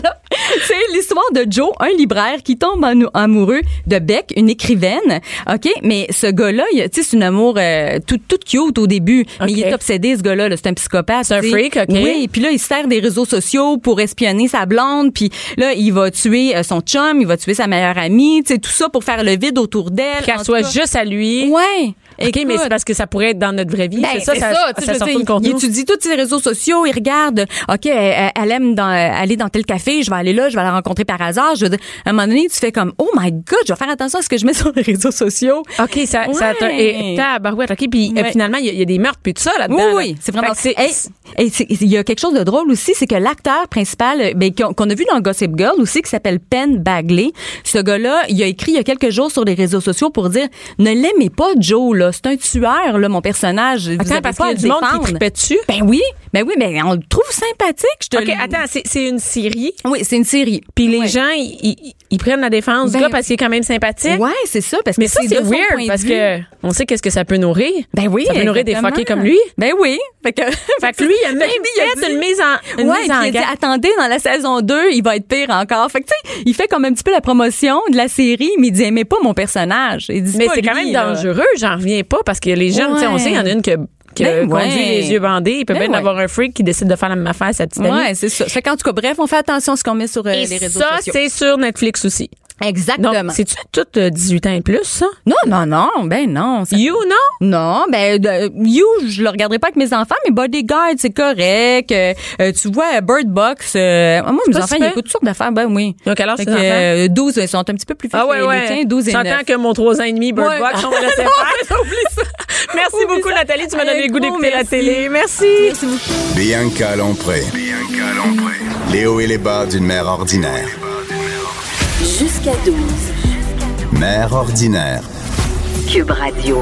c'est l'histoire de Joe, un libraire qui tombe en- amoureux de Beck, une écrivaine. OK? Mais ce gars-là, tu sais, c'est un amour euh, tout, tout cute au début. Mais il est obsédé, ce gars-là. là. C'est un psychopathe. C'est un freak, OK. Oui, puis là, il se sert des réseaux sociaux pour espionner sa blonde. Puis là, il va tuer euh, son chum, il va tuer sa meilleure amie. Tu sais, tout ça pour faire le vide autour d'elle. Qu'elle soit cas- juste à lui. Ouais. OK, mais c'est parce que ça pourrait être dans notre vraie vie. Ben, c'est ça, ça, tu sais, ça tout le dire, contenu. Il étudie tous ses réseaux sociaux, il regarde, OK, elle, elle aime dans, aller dans tel café, je vais aller là, je vais la rencontrer par hasard. Je veux dire, à un moment donné, tu fais comme, oh my God, je vais faire attention à ce que je mets sur les réseaux sociaux. OK, ça, ça Ouais. et tabarouette, OK, puis euh, finalement, il y, a- il y a des meurtres puis tout ça Oui, là-dedans. oui, là. c'est vraiment. Il y a quelque chose de drôle aussi, c'est que l'acteur principal, euh, ben, qu'on qu'on a vu dans Gossip Girl aussi, qui s'appelle Penn Bagley, ce gars-là, il a écrit il y a quelques jours sur les réseaux sociaux pour dire, ne l'aimez pas, Joe, là, c'est un tueur, là, mon personnage. Vous Attends, avez parce qu'il y a du monde défendre. qui tripait dessus? Ben oui, ben oui, ben on le trouve sympathique. Je te OK, le- attends, c'est une série? Oui, c'est une série. Puis les gens, ils, prennent la défense du Ben, gars parce qu'il est quand même sympathique? Ouais, c'est ça, parce Mais que ça, c'est weird parce que on sait qu'est-ce que ça peut nourrir. Ben oui, Ça peut nourrir des exactement. fuckés comme lui. Ben oui. Fait que, Fait que lui, il a même lui, il a fait dit- une mise en, une ouais, mise en il a dit, attendez, dans la saison 2, il va être pire encore. Fait que, tu sais, il fait comme un petit peu la promotion de la série, mais il dit, aimez pas mon personnage. Il dit, Mais c'est quand même dangereux, j'en reviens pas, parce que les gens, tu sais, on Ouais. sait, il y en a une qui, qui Ben conduit ouais. les yeux bandés. Il peut Ben bien ouais. avoir un freak qui décide de faire la même affaire à sa petite amie. Ouais, c'est ça. Fait qu'en tout cas, bref, on fait attention à ce qu'on met sur euh, les réseaux ça, sociaux. c'est sur Netflix aussi. Exactement. Donc, c'est-tu tout euh, 18 ans et plus, ça? non, non, non, ben non. ça- You, non? Non, ben de- You, je le regarderai pas avec mes enfants, mais Bodyguard, c'est correct. Euh, euh, tu vois, Bird Box, euh, moi, mes pas enfants, si ils écoutent toutes sortes d'affaires, ben oui. Fait tes que, enfants? euh, 12, ils sont un petit peu plus vieux Ah ouais, que les ouais. tiens, 12 et 9. J'entends que mon 3 ans et demi, Bird Ouais. Box, on va laisser faire. Oublie ça. Merci Oublie beaucoup, ça. Nathalie. Tu m'as donné Hey, le goût gros d'écouter la merci. télé. Merci. Merci beaucoup. Bianca Lompré. Les hauts et les bas d'une mère ordinaire. Jusqu'à 12. Mère ordinaire. Cube Radio.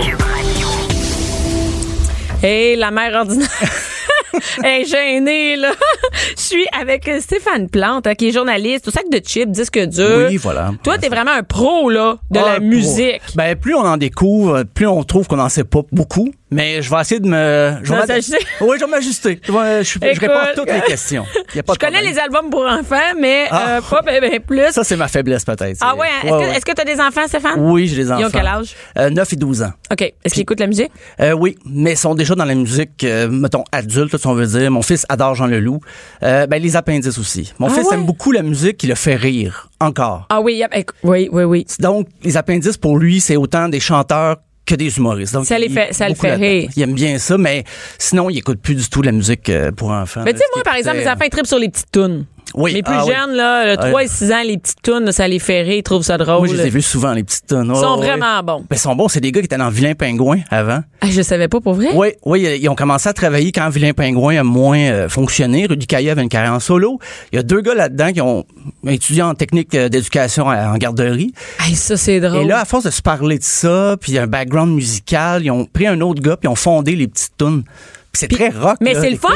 Hey, la mère ordinaire. Elle est gênée, là. Je suis avec Stéphane Plante, hein, qui est journaliste au sac de chips, disque dur. Oui, voilà. Toi, t'es vraiment un pro, là, de Ah, la musique. Ben, plus on en découvre, plus on trouve qu'on n'en sait pas beaucoup. Mais je vais essayer de me. Je vais. Oui, je vais m'ajuster. Je, vais- je, je Écoute, réponds à toutes les questions. Y a pas Je de connais les albums pour enfants, mais Ah. euh, pas ben, ben plus. Ça, c'est ma faiblesse, peut-être. ah ouais, hein? est-ce Ouais, que ouais. que t'as des enfants, Stéphane? Oui, j'ai des enfants. Ils ont quel âge? Euh, 9 et 12 ans. OK. Est-ce qu'ils écoutent la musique? Euh, oui, mais ils sont déjà dans la musique, euh, mettons, adulte, si on veut dire. Mon fils adore Jean Leloup. Euh, ben, les appendices aussi. Mon Ah fils ouais? aime beaucoup la musique qui le fait rire, encore. Ah oui, oui, oui, oui. Donc, les appendices, pour lui, c'est autant des chanteurs que des humoristes. Donc, Ça les fait- ça le fait rire. Il aime bien ça, mais sinon, il écoute plus du tout la musique euh, pour enfants. Mais tu sais, moi, par exemple, mes enfants, ils trippent sur les petites tunes. Oui. Les plus ah oui. jeunes, là, le 3 Ouais. et 6 ans, les petites tunes, là, ça les fait rire, ils trouvent ça drôle. Moi, je les ai vus souvent, les petites tonnes. Ils sont vraiment bons. Ben, ils sont bons. C'est des gars qui étaient dans Vilain Pingouin avant. Ah, je savais pas pour vrai? Oui, oui, ils ont commencé à travailler quand Vilain Pingouin a moins euh, fonctionné. Rudy Caillat avait une carrière en solo. Il y a deux gars là-dedans qui ont étudié en technique euh, d'éducation en garderie. Hey, ça, c'est drôle. Et là, à force de se parler de ça, puis un background musical, ils ont pris un autre gars puis ils ont fondé les petites tunes. C'est très rock. Mais c'est le fun,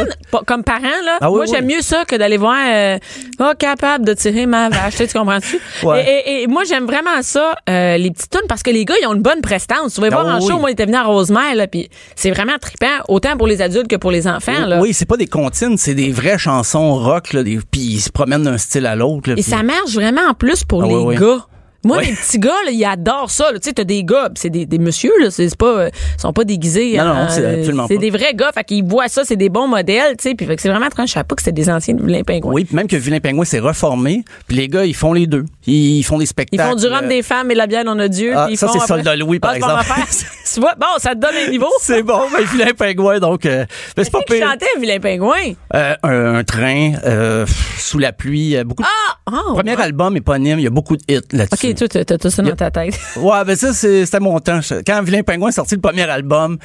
comme parent, là. Ah oui, moi, oui. j'aime mieux ça que d'aller voir, euh, pas capable de tirer ma vache. Tu comprends-tu? Ouais. Et, et- et moi, j'aime vraiment ça, euh, les petites tunes, parce que les gars, ils ont une bonne prestance. Tu vas Ah voir en oui, show, moi, ils étaient venus à Rosemère, là, puis c'est vraiment trippant, autant pour les adultes que pour les enfants, là. Oui, c'est pas des comptines, c'est des vraies chansons rock, là, puis ils se promènent d'un style à l'autre. là, Et ça marche vraiment en plus pour Ah les gars. Moi, Ouais. les petits gars, là, ils adorent ça. Tu sais, t'as des gars, c'est des, des messieurs, là. C'est pas, euh, ils sont pas déguisés. Non, non, hein, c'est euh, absolument C'est des vrais gars, fait qu'ils voient ça, c'est des bons modèles, tu sais. Puis c'est vraiment tranché. Je savais pas que c'était des anciens vilains pingouins. Oui, puis même que Vilain Pingouin s'est reformé, puis les gars, ils font les deux. Ils font des Ils spectacles. font du rhum euh, des femmes et la bière on a Dieu. Ah, ils ça, font c'est Soldat Louis, par Ah, exemple. tu vois, bon, ça te donne un niveau. C'est bon, ben Vilain Pingouin, donc... euh, mais c'est pas pire. chantait vilain pingouin? Euh, un, un train, euh, sous la pluie, beaucoup de... Ah, Premier album éponyme, il y a beaucoup de hits là-dessus. T'as t'as tout ça dans ta tête. Ouais, ben ça, c'est- c'était mon temps. Quand Vilain Pingouin est sorti le premier album,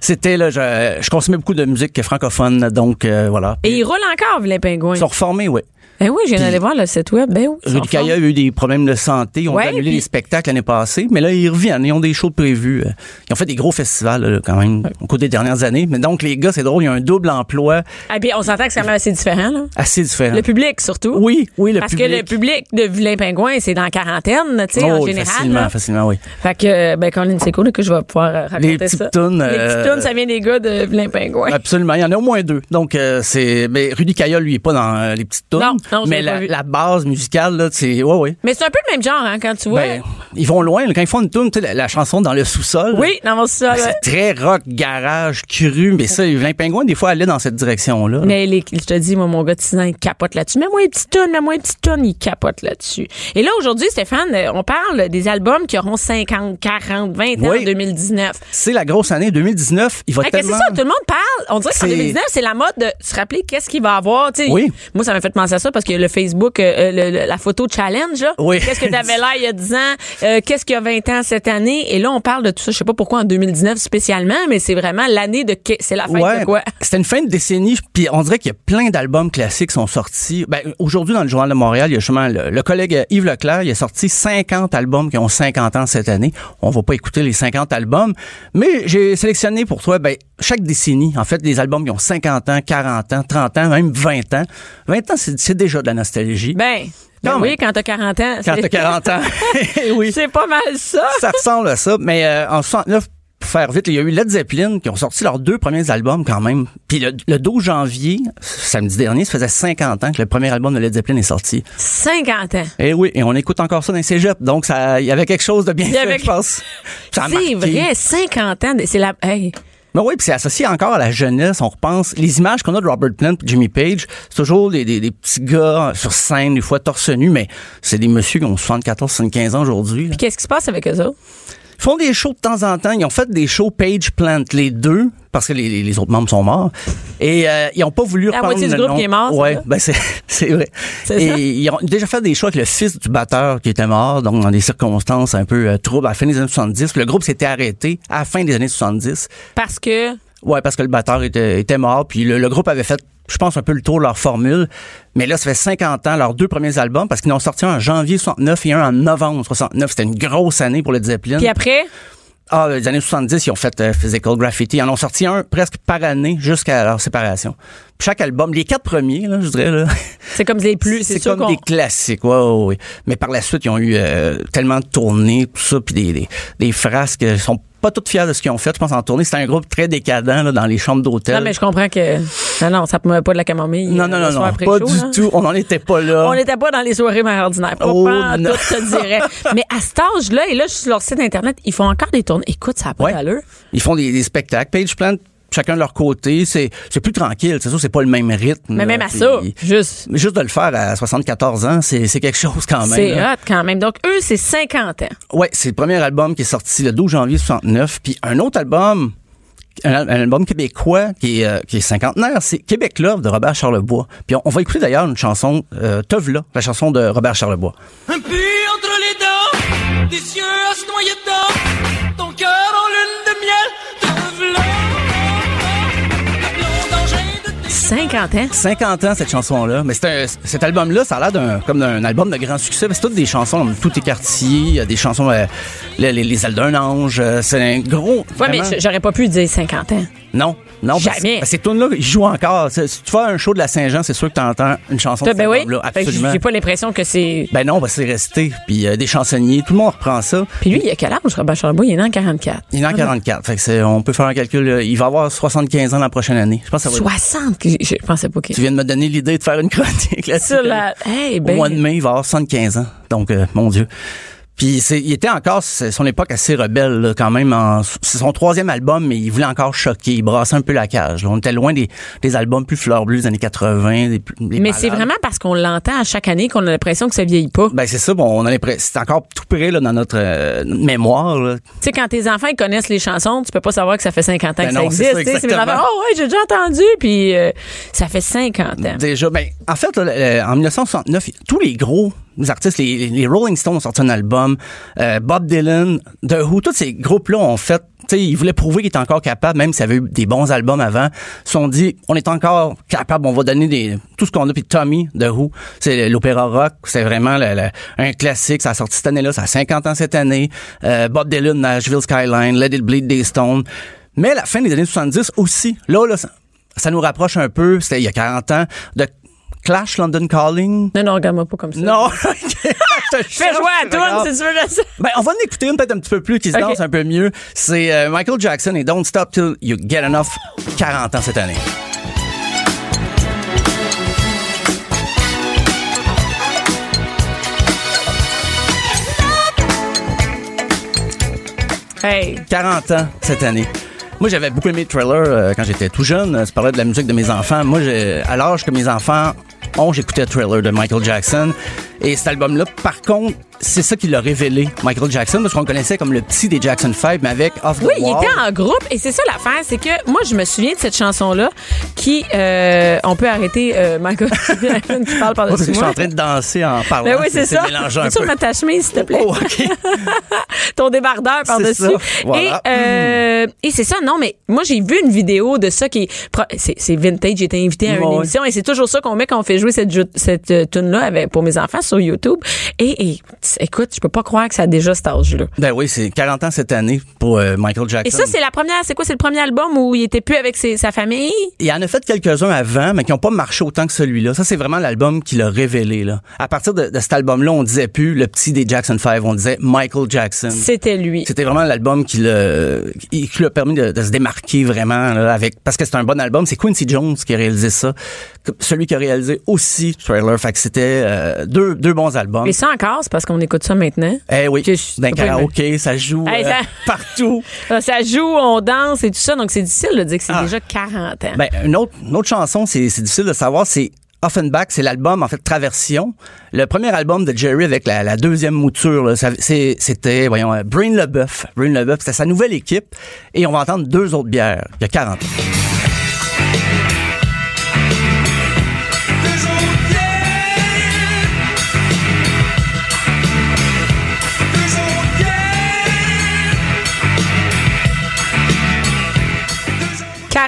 c'était là, je, je consommais beaucoup de musique francophone, donc euh, voilà. Et il roule encore, vilain pingouin? Ils sont reformés, oui. Ben oui, je viens d'aller voir le site web. Ben oui. Rudy Caillat a eu des problèmes de santé. Ils ont Ouais, annulé puis- les spectacles l'année passée, mais là, ils reviennent. Ils ont des shows de prévus. Euh, Ils ont fait des gros festivals, là, quand même, au cours des dernières années. Mais donc, les gars, c'est drôle, il y a un double emploi Ah, puis on s'entend que c'est quand même assez différent, là. assez différent. Le public, surtout. Oui, oui, le Parce public. que le public de Vilain Pingouin, c'est dans la quarantaine, tu sais, en Oh, général. facilement, là. facilement, oui. Fait que, ben, Colin, c'est cool que je vais pouvoir euh, raconter Les petites ça. Les euh, petites tunes, ça vient des gars de Vilain Pingouin. Absolument. Il y en a au moins deux. Donc, euh, c'est. Mais Rudy Caillat, lui, est pas dans euh, les petites tunes. Non, non, je mais pas la, vu. la base musicale, là, c'est. Ouais, ouais. Mais c'est un peu le même genre, hein, quand tu vois. Ben, ils vont loin. là. Quand ils font une tune, tu sais, la, la chanson dans le sous-sol. oui, dans mon sol. ben, C'est très rock, garage, cru. Mais ça, les pingouins, des fois, allaient dans cette direction-là. Mais les, je te dis, moi, mon gars de 6 ans, il capote là-dessus. Mets-moi une petite tonne, mets-moi une petite tonne, il capote là-dessus. Et là, aujourd'hui, Stéphane, euh, on parle des albums qui auront 50, 40, 20 ans Oui. en 2019. C'est la grosse année 2019. Il va Hey, tellement. c'est ça? Tout le monde parle. On dirait qu'en C'est- 2019, c'est la mode de se rappeler qu'est-ce qu'il va avoir. Tu sais, Oui. Moi, ça m'a fait penser à ça parce que le Facebook, euh, le- le- la photo challenge, là. Oui. Qu'est-ce que t'avais là il y a 10 ans? Euh, qu'est-ce qu'il y a 20 ans cette année? Et là, on parle de tout ça. Je sais pas pourquoi en 2019 spécialement, mais c'est vraiment l'année de... C'est la Ouais, de quoi? c'était une fin de décennie, puis on dirait qu'il y a plein d'albums classiques qui sont sortis. Ben, aujourd'hui, dans le Journal de Montréal, il y a justement le, le collègue Yves Leclerc, il a sorti 50 albums qui ont 50 ans cette année. On va pas écouter les 50 albums, mais j'ai sélectionné pour toi, ben, chaque décennie, en fait, des albums qui ont 50 ans, 40 ans, 30 ans, même 20 ans. 20 ans, c'est c'est déjà de la nostalgie. Ben, ben Quand oui, quand t'as 40 ans. Quand t'as 40 ans. oui. C'est pas mal ça. ça ressemble à ça. Mais euh, en 69, pour faire vite, il y a eu Led Zeppelin qui ont sorti leurs deux premiers albums quand même. Puis le, le 12 janvier, samedi dernier, ça faisait 50 ans que le premier album de Led Zeppelin est sorti. 50 ans. Et oui, et on écoute encore ça dans les cégeps. Donc ça, il y avait quelque chose de bien fait, avait- je pense. C'est vrai, 50 ans. C'est la... Hey. Mais oui, puis c'est associé encore à la jeunesse. On repense les images qu'on a de Robert Plant, Jimmy Page, c'est toujours des, petits gars sur scène, des fois torse nu, mais c'est des messieurs qui ont 74, 75 ans aujourd'hui. qu'est-ce qui se passe avec eux autres? Ils font des shows de temps en temps. Ils ont fait des shows Page Plant, les deux, parce que les, les- autres membres sont morts. Et euh, ils ont pas voulu La moitié du groupe nom. qui est mort, Ouais, ben c'est c'est vrai. C'est Et ça? ils ont déjà fait des shows avec le fils du batteur qui était mort, donc dans des circonstances un peu euh, troubles à la fin des années 70. Le groupe s'était arrêté à la fin des années 70. Parce que Ouais, parce que le batteur était, était mort, puis le, le groupe avait fait, je pense, un peu le tour de leur formule. Mais là, ça fait 50 ans, leurs deux premiers albums, parce qu'ils en ont sorti un en janvier 69 et un en novembre 69. C'était une grosse année pour les Zeppelin. puis après, Ah, les années 70, ils ont fait euh, Physical Graffiti. Ils en ont sorti un presque par année jusqu'à leur séparation. Puis chaque album, les quatre premiers, là, je dirais, là, c'est comme les plus, c'est c'est comme des classiques. Ouais, ouais, ouais. Mais par la suite, ils ont eu euh, tellement de tournées, tout ça, puis des, des, des frasques. Ils sont pas toutes fiers de ce qu'ils ont fait, je pense, en tournée. C'était un groupe très décadent là, dans les chambres d'hôtel. Non, mais je comprends que non non, ça ne pas de la camomille. Non, euh, non, le non, non, pas show, du là. tout. On n'en était pas là. On n'était pas dans les soirées ordinaires. Pas Oh, non. tout te dirais. Mais à cet âge-là, et là, je suis sur leur site Internet, ils font encore des tournées. Écoute, ça n'a pas Ouais. d'allure. Ils font des, des spectacles. Page Plant, chacun de leur côté. C'est, c'est plus tranquille. C'est sûr, c'est pas le même rythme. Mais là. même à Puis- ça, juste, Mais juste de le faire à 74 ans, c'est, c'est quelque chose quand même. c'est hot quand même. Donc, eux, c'est 50 ans. Ouais, c'est le premier album qui est sorti le 12 janvier 69. Puis un autre album, un, album québécois qui est, euh, qui est cinquantenaire, c'est Québec Love de Robert Charlebois. Puis on, on va écouter d'ailleurs une chanson, euh, Teuvla, la chanson de Robert Charlebois. Un puits entre les dents, des cieux à se noyer dedans, 50 ans. 50 ans cette chanson-là, mais un- cet album-là, ça a l'air d'un comme d'un album de grand succès. C'est toutes des chansons Tout est quartier, il y a des chansons euh, les, les, les ailes d'un ange. euh, C'est un gros. Ouais, mais vraiment- j'aurais pas pu dire 50 ans. Non, non, Jamais. parce ces tunes-là, ils jouent encore. Si tu fais un show de la Saint-Jean, c'est sûr que tu entends une chanson de Ben oui. Absolument. J'ai pas l'impression que c'est. Ben non, ben c'est resté. Puis euh, des chansonniers, tout le monde reprend ça. Puis lui, il a quel âge, Robert Charlebois? Il est né en 44. Il est en 44. Fait que on peut faire un calcul. euh, Il va avoir 75 ans la prochaine année. Je pense que ça va être- 60, que je pensais pas qu'il. Tu viens de me donner l'idée de faire une chronique là-dessus. Sur la. Hey, Au ben. mois de mai, il va avoir 75 ans. Donc, euh, mon Dieu. Puis c'est, il était encore, c'est son époque assez rebelle là, quand même. en- c'est son troisième album, mais il voulait encore choquer. Il brassait un peu la cage. là. On était loin des, des albums plus fleur bleue des années 80. Des, Mais c'est vraiment parce qu'on l'entend à chaque année qu'on a l'impression que ça vieillit pas. Ben c'est ça. Bon, on a l'impression, c'est encore tout près là, dans notre euh, notre mémoire. Tu sais, quand tes enfants ils connaissent les chansons, tu peux pas savoir que ça fait 50 ans Ben que ça non, existe. C'est enfants, oh ouais, j'ai déjà entendu, puis euh, ça fait 50 ans. Déjà, ben, en fait, là, en 1969, tous les gros artistes, les, les Rolling Stones ont sorti un album, euh, Bob Dylan, The Who, tous ces groupes-là ont fait, tu sais, ils voulaient prouver qu'ils étaient encore capables, même s'ils avaient eu des bons albums avant, ils se sont dit, on est encore capable, on va donner des, tout ce qu'on a, puis Tommy, The Who, c'est l'opéra rock, c'est vraiment le- le- un classique, ça a sorti cette année-là, ça a 50 ans cette année, euh, Bob Dylan, Nashville Skyline, Let It Bleed, des Stones, mais à la fin des années 70 aussi, là, là, ça, ça nous rapproche un peu, c'était il y a 40 ans, de Clash London Calling. Non, non, regarde-moi pas comme ça. Non, Fais jouer à toi, si tu veux ça. Ben, on va en écouter une peut-être un petit peu plus qui se danse un peu mieux. C'est euh, Michael Jackson et Don't Stop Till You Get Enough, 40 ans cette année. Hey. 40 ans cette année. Moi, j'avais beaucoup aimé le trailer euh, quand j'étais tout jeune. Ça parlait de la musique de mes enfants. Moi, à l'âge que mes enfants ont, j'écoutais le trailer de Michael Jackson. Et cet album-là, par contre, c'est ça qui l'a révélé, Michael Jackson, parce qu'on le connaissait comme le petit des Jackson 5, mais avec Off the Oui, il était en groupe et c'est ça l'affaire, c'est que moi je me souviens de cette chanson-là qui, euh, on peut arrêter euh, Michael Jackson qui parle parce par-dessus que je suis moi. en train de danser en parlant. Ben oui, c'est ça. peu. remettre ta chemise, s'il te plaît? Oh, OK. Ton débardeur par-dessus. Voilà. Et, euh, et c'est ça, non, mais moi, j'ai vu une vidéo de ça qui c'est, c'est vintage. J'ai été invité à une émission et c'est toujours ça qu'on met quand on fait jouer cette, cette euh, tune-là pour mes enfants sur YouTube. Et, et écoute, je peux pas croire que ça a déjà cet âge-là. Ben oui, c'est 40 ans cette année pour euh, Michael Jackson. Et ça, c'est la première, c'est quoi? C'est le premier album où il était plus avec ses- sa famille? Il en a fait quelques-uns avant, mais qui n'ont pas marché autant que celui-là. Ça, c'est vraiment l'album qui l'a révélé. Là. À partir de, de cet album-là, on disait plus le petit des Jackson 5, on disait Michael Jackson. C'était lui. C'était vraiment l'album qui l'a qui qui lui a permis de, de se démarquer vraiment là, avec parce que c'est un bon album. C'est Quincy Jones qui a réalisé ça, celui qui a réalisé aussi Trailer. Fait que c'était euh, deux deux bons albums. Et ça encore, c'est parce qu'on on écoute ça maintenant. Eh oui, d'un karaoké, ça joue Hey, euh, ça- partout. Ça joue, on danse et tout ça, donc c'est difficile de dire que c'est Ah. déjà 40 ans. Ben, une autre, une autre chanson, c'est difficile de savoir, c'est Offenbach, c'est l'album, en fait, Traversion. Le premier album de Jerry avec la, la deuxième mouture, c'était, voyons, euh, Brain Leboeuf. Brain Leboeuf, c'était sa nouvelle équipe. Et on va entendre deux autres bières, il y a 40 ans. –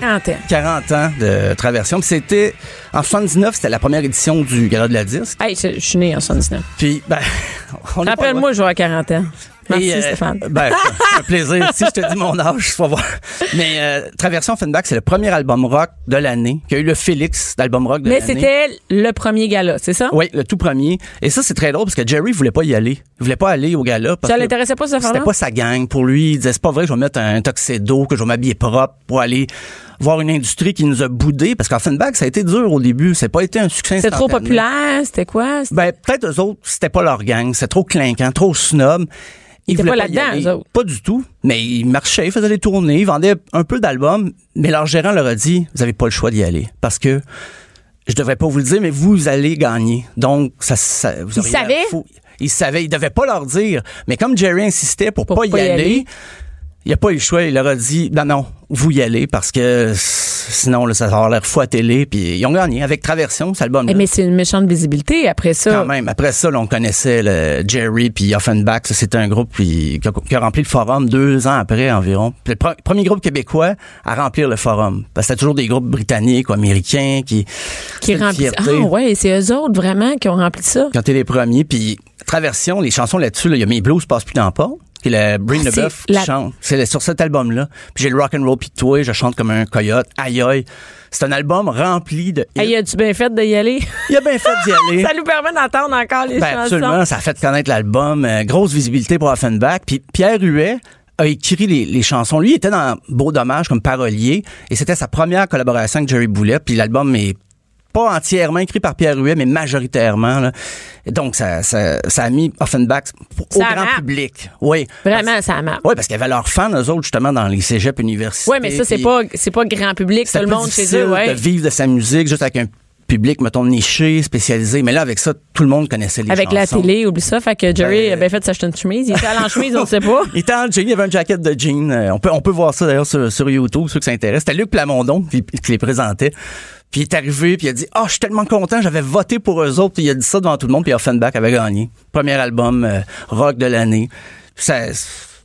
40 ans. 40 ans de Traversion. Puis c'était, en 79, c'était la première édition du Gala de la Disque. Hey, je, je suis né en 79. Puis, ben, Rappelle-moi, je vais à 40 ans. Merci, euh, Stéphane. Ben, un plaisir. si je te dis mon âge, vas voir. Mais euh, Traversion Offenbach, c'est le premier album rock de l'année, qui a eu le Félix d'album rock de Mais l'année. c'était le premier gala, c'est ça? Oui, le tout premier. Et ça, c'est très drôle parce que Jerry voulait pas y aller. Il voulait pas aller au gala. Parce Ça l'intéressait pas, cette C'était pas sa gang. Pour lui, il disait, c'est pas vrai que je vais mettre un tuxedo, que je vais m'habiller propre pour aller voir une industrie qui nous a boudé. Parce qu'Offenbach, ça a été dur au début. Ça n'a pas été un succès C'était trop populaire, c'était quoi? Ben, peut-être eux autres, c'était pas leur gang. C'était trop clinquant, trop snob. Ils étaient voulaient pas là-dedans. Pas du tout. Mais ils marchaient, ils faisaient des tournées, ils vendaient un peu d'albums. Mais leur gérant leur a dit, vous avez pas le choix d'y aller. Parce que, je devrais pas vous le dire, mais vous allez gagner. Donc, ça, ça vous Ils savaient? fou. Ils savaient. Ils devaient pas leur dire. Mais comme Jerry insistait pour, Pour pas, y, pas y aller, aller. Il a pas eu le choix. Il leur a dit, non, non, vous y allez parce que sinon, là, ça va avoir l'air fou à télé. Puis ils ont gagné avec Traversion, cet album Eh, mais c'est une méchante visibilité après ça. quand même. Après ça, là, on connaissait le Jerry puis Offenbach. Ça, C'était un groupe qui, qui a, qui a rempli le forum deux ans après environ. Puis le pre- premier groupe québécois à remplir le forum. Parce que c'était toujours des groupes britanniques ou américains qui qui remplissent. Ah ouais, c'est eux autres vraiment qui ont rempli ça. Quand t'es les premiers, puis Traversion, les chansons là-dessus, là, il y a Mes Blues passent plus dans le port, qui est le Bring Ah, the c'est Buff la- qui chante. C'est sur cet album-là. Puis j'ai le Rock and Roll toi, je chante comme un coyote. Aïe aïe. C'est un album rempli de. Hey, as-tu bien fait d'y aller? Il a bien fait d'y aller. ça nous permet d'entendre encore les Ben, chansons. absolument, ça a fait connaître l'album. euh, grosse visibilité pour Offenbach. Puis Pierre Huet a écrit les, les chansons. Lui, il était dans Beau Dommage comme parolier. Et c'était sa première collaboration avec Jerry Boulet. Puis l'album est pas entièrement écrit par Pierre Huet, mais majoritairement. là. Donc, ça, ça, ça a mis Offenbach au a grand map. public. Oui. Vraiment, ça m'a. Oui, parce qu'il y avait leurs fans, eux autres, justement, dans les cégeps universités. Ouais, mais ça, c'est pas, c'est pas grand public, tout le monde chez eux, ouais. de vivre de sa musique juste avec un public, mettons, niché, spécialisé. Mais là, avec ça, tout le monde connaissait les Avec la chansons. télé, oublie ça. Fait que Jerry Ben, a bien fait de s'acheter une chemise. Il était allé en chemise, on ne sait pas. Il était en jean, il avait un jacket de jean. Euh, on peut, on peut voir ça d'ailleurs sur, sur YouTube, ceux qui s'intéressent. C'était Luc Plamondon qui, qui les présentait. Puis il est arrivé, puis il a dit « Ah, je suis tellement content, j'avais voté pour eux autres. » Puis il a dit ça devant tout le monde, puis Offenbach avait gagné. Premier album euh, rock de l'année. Ça,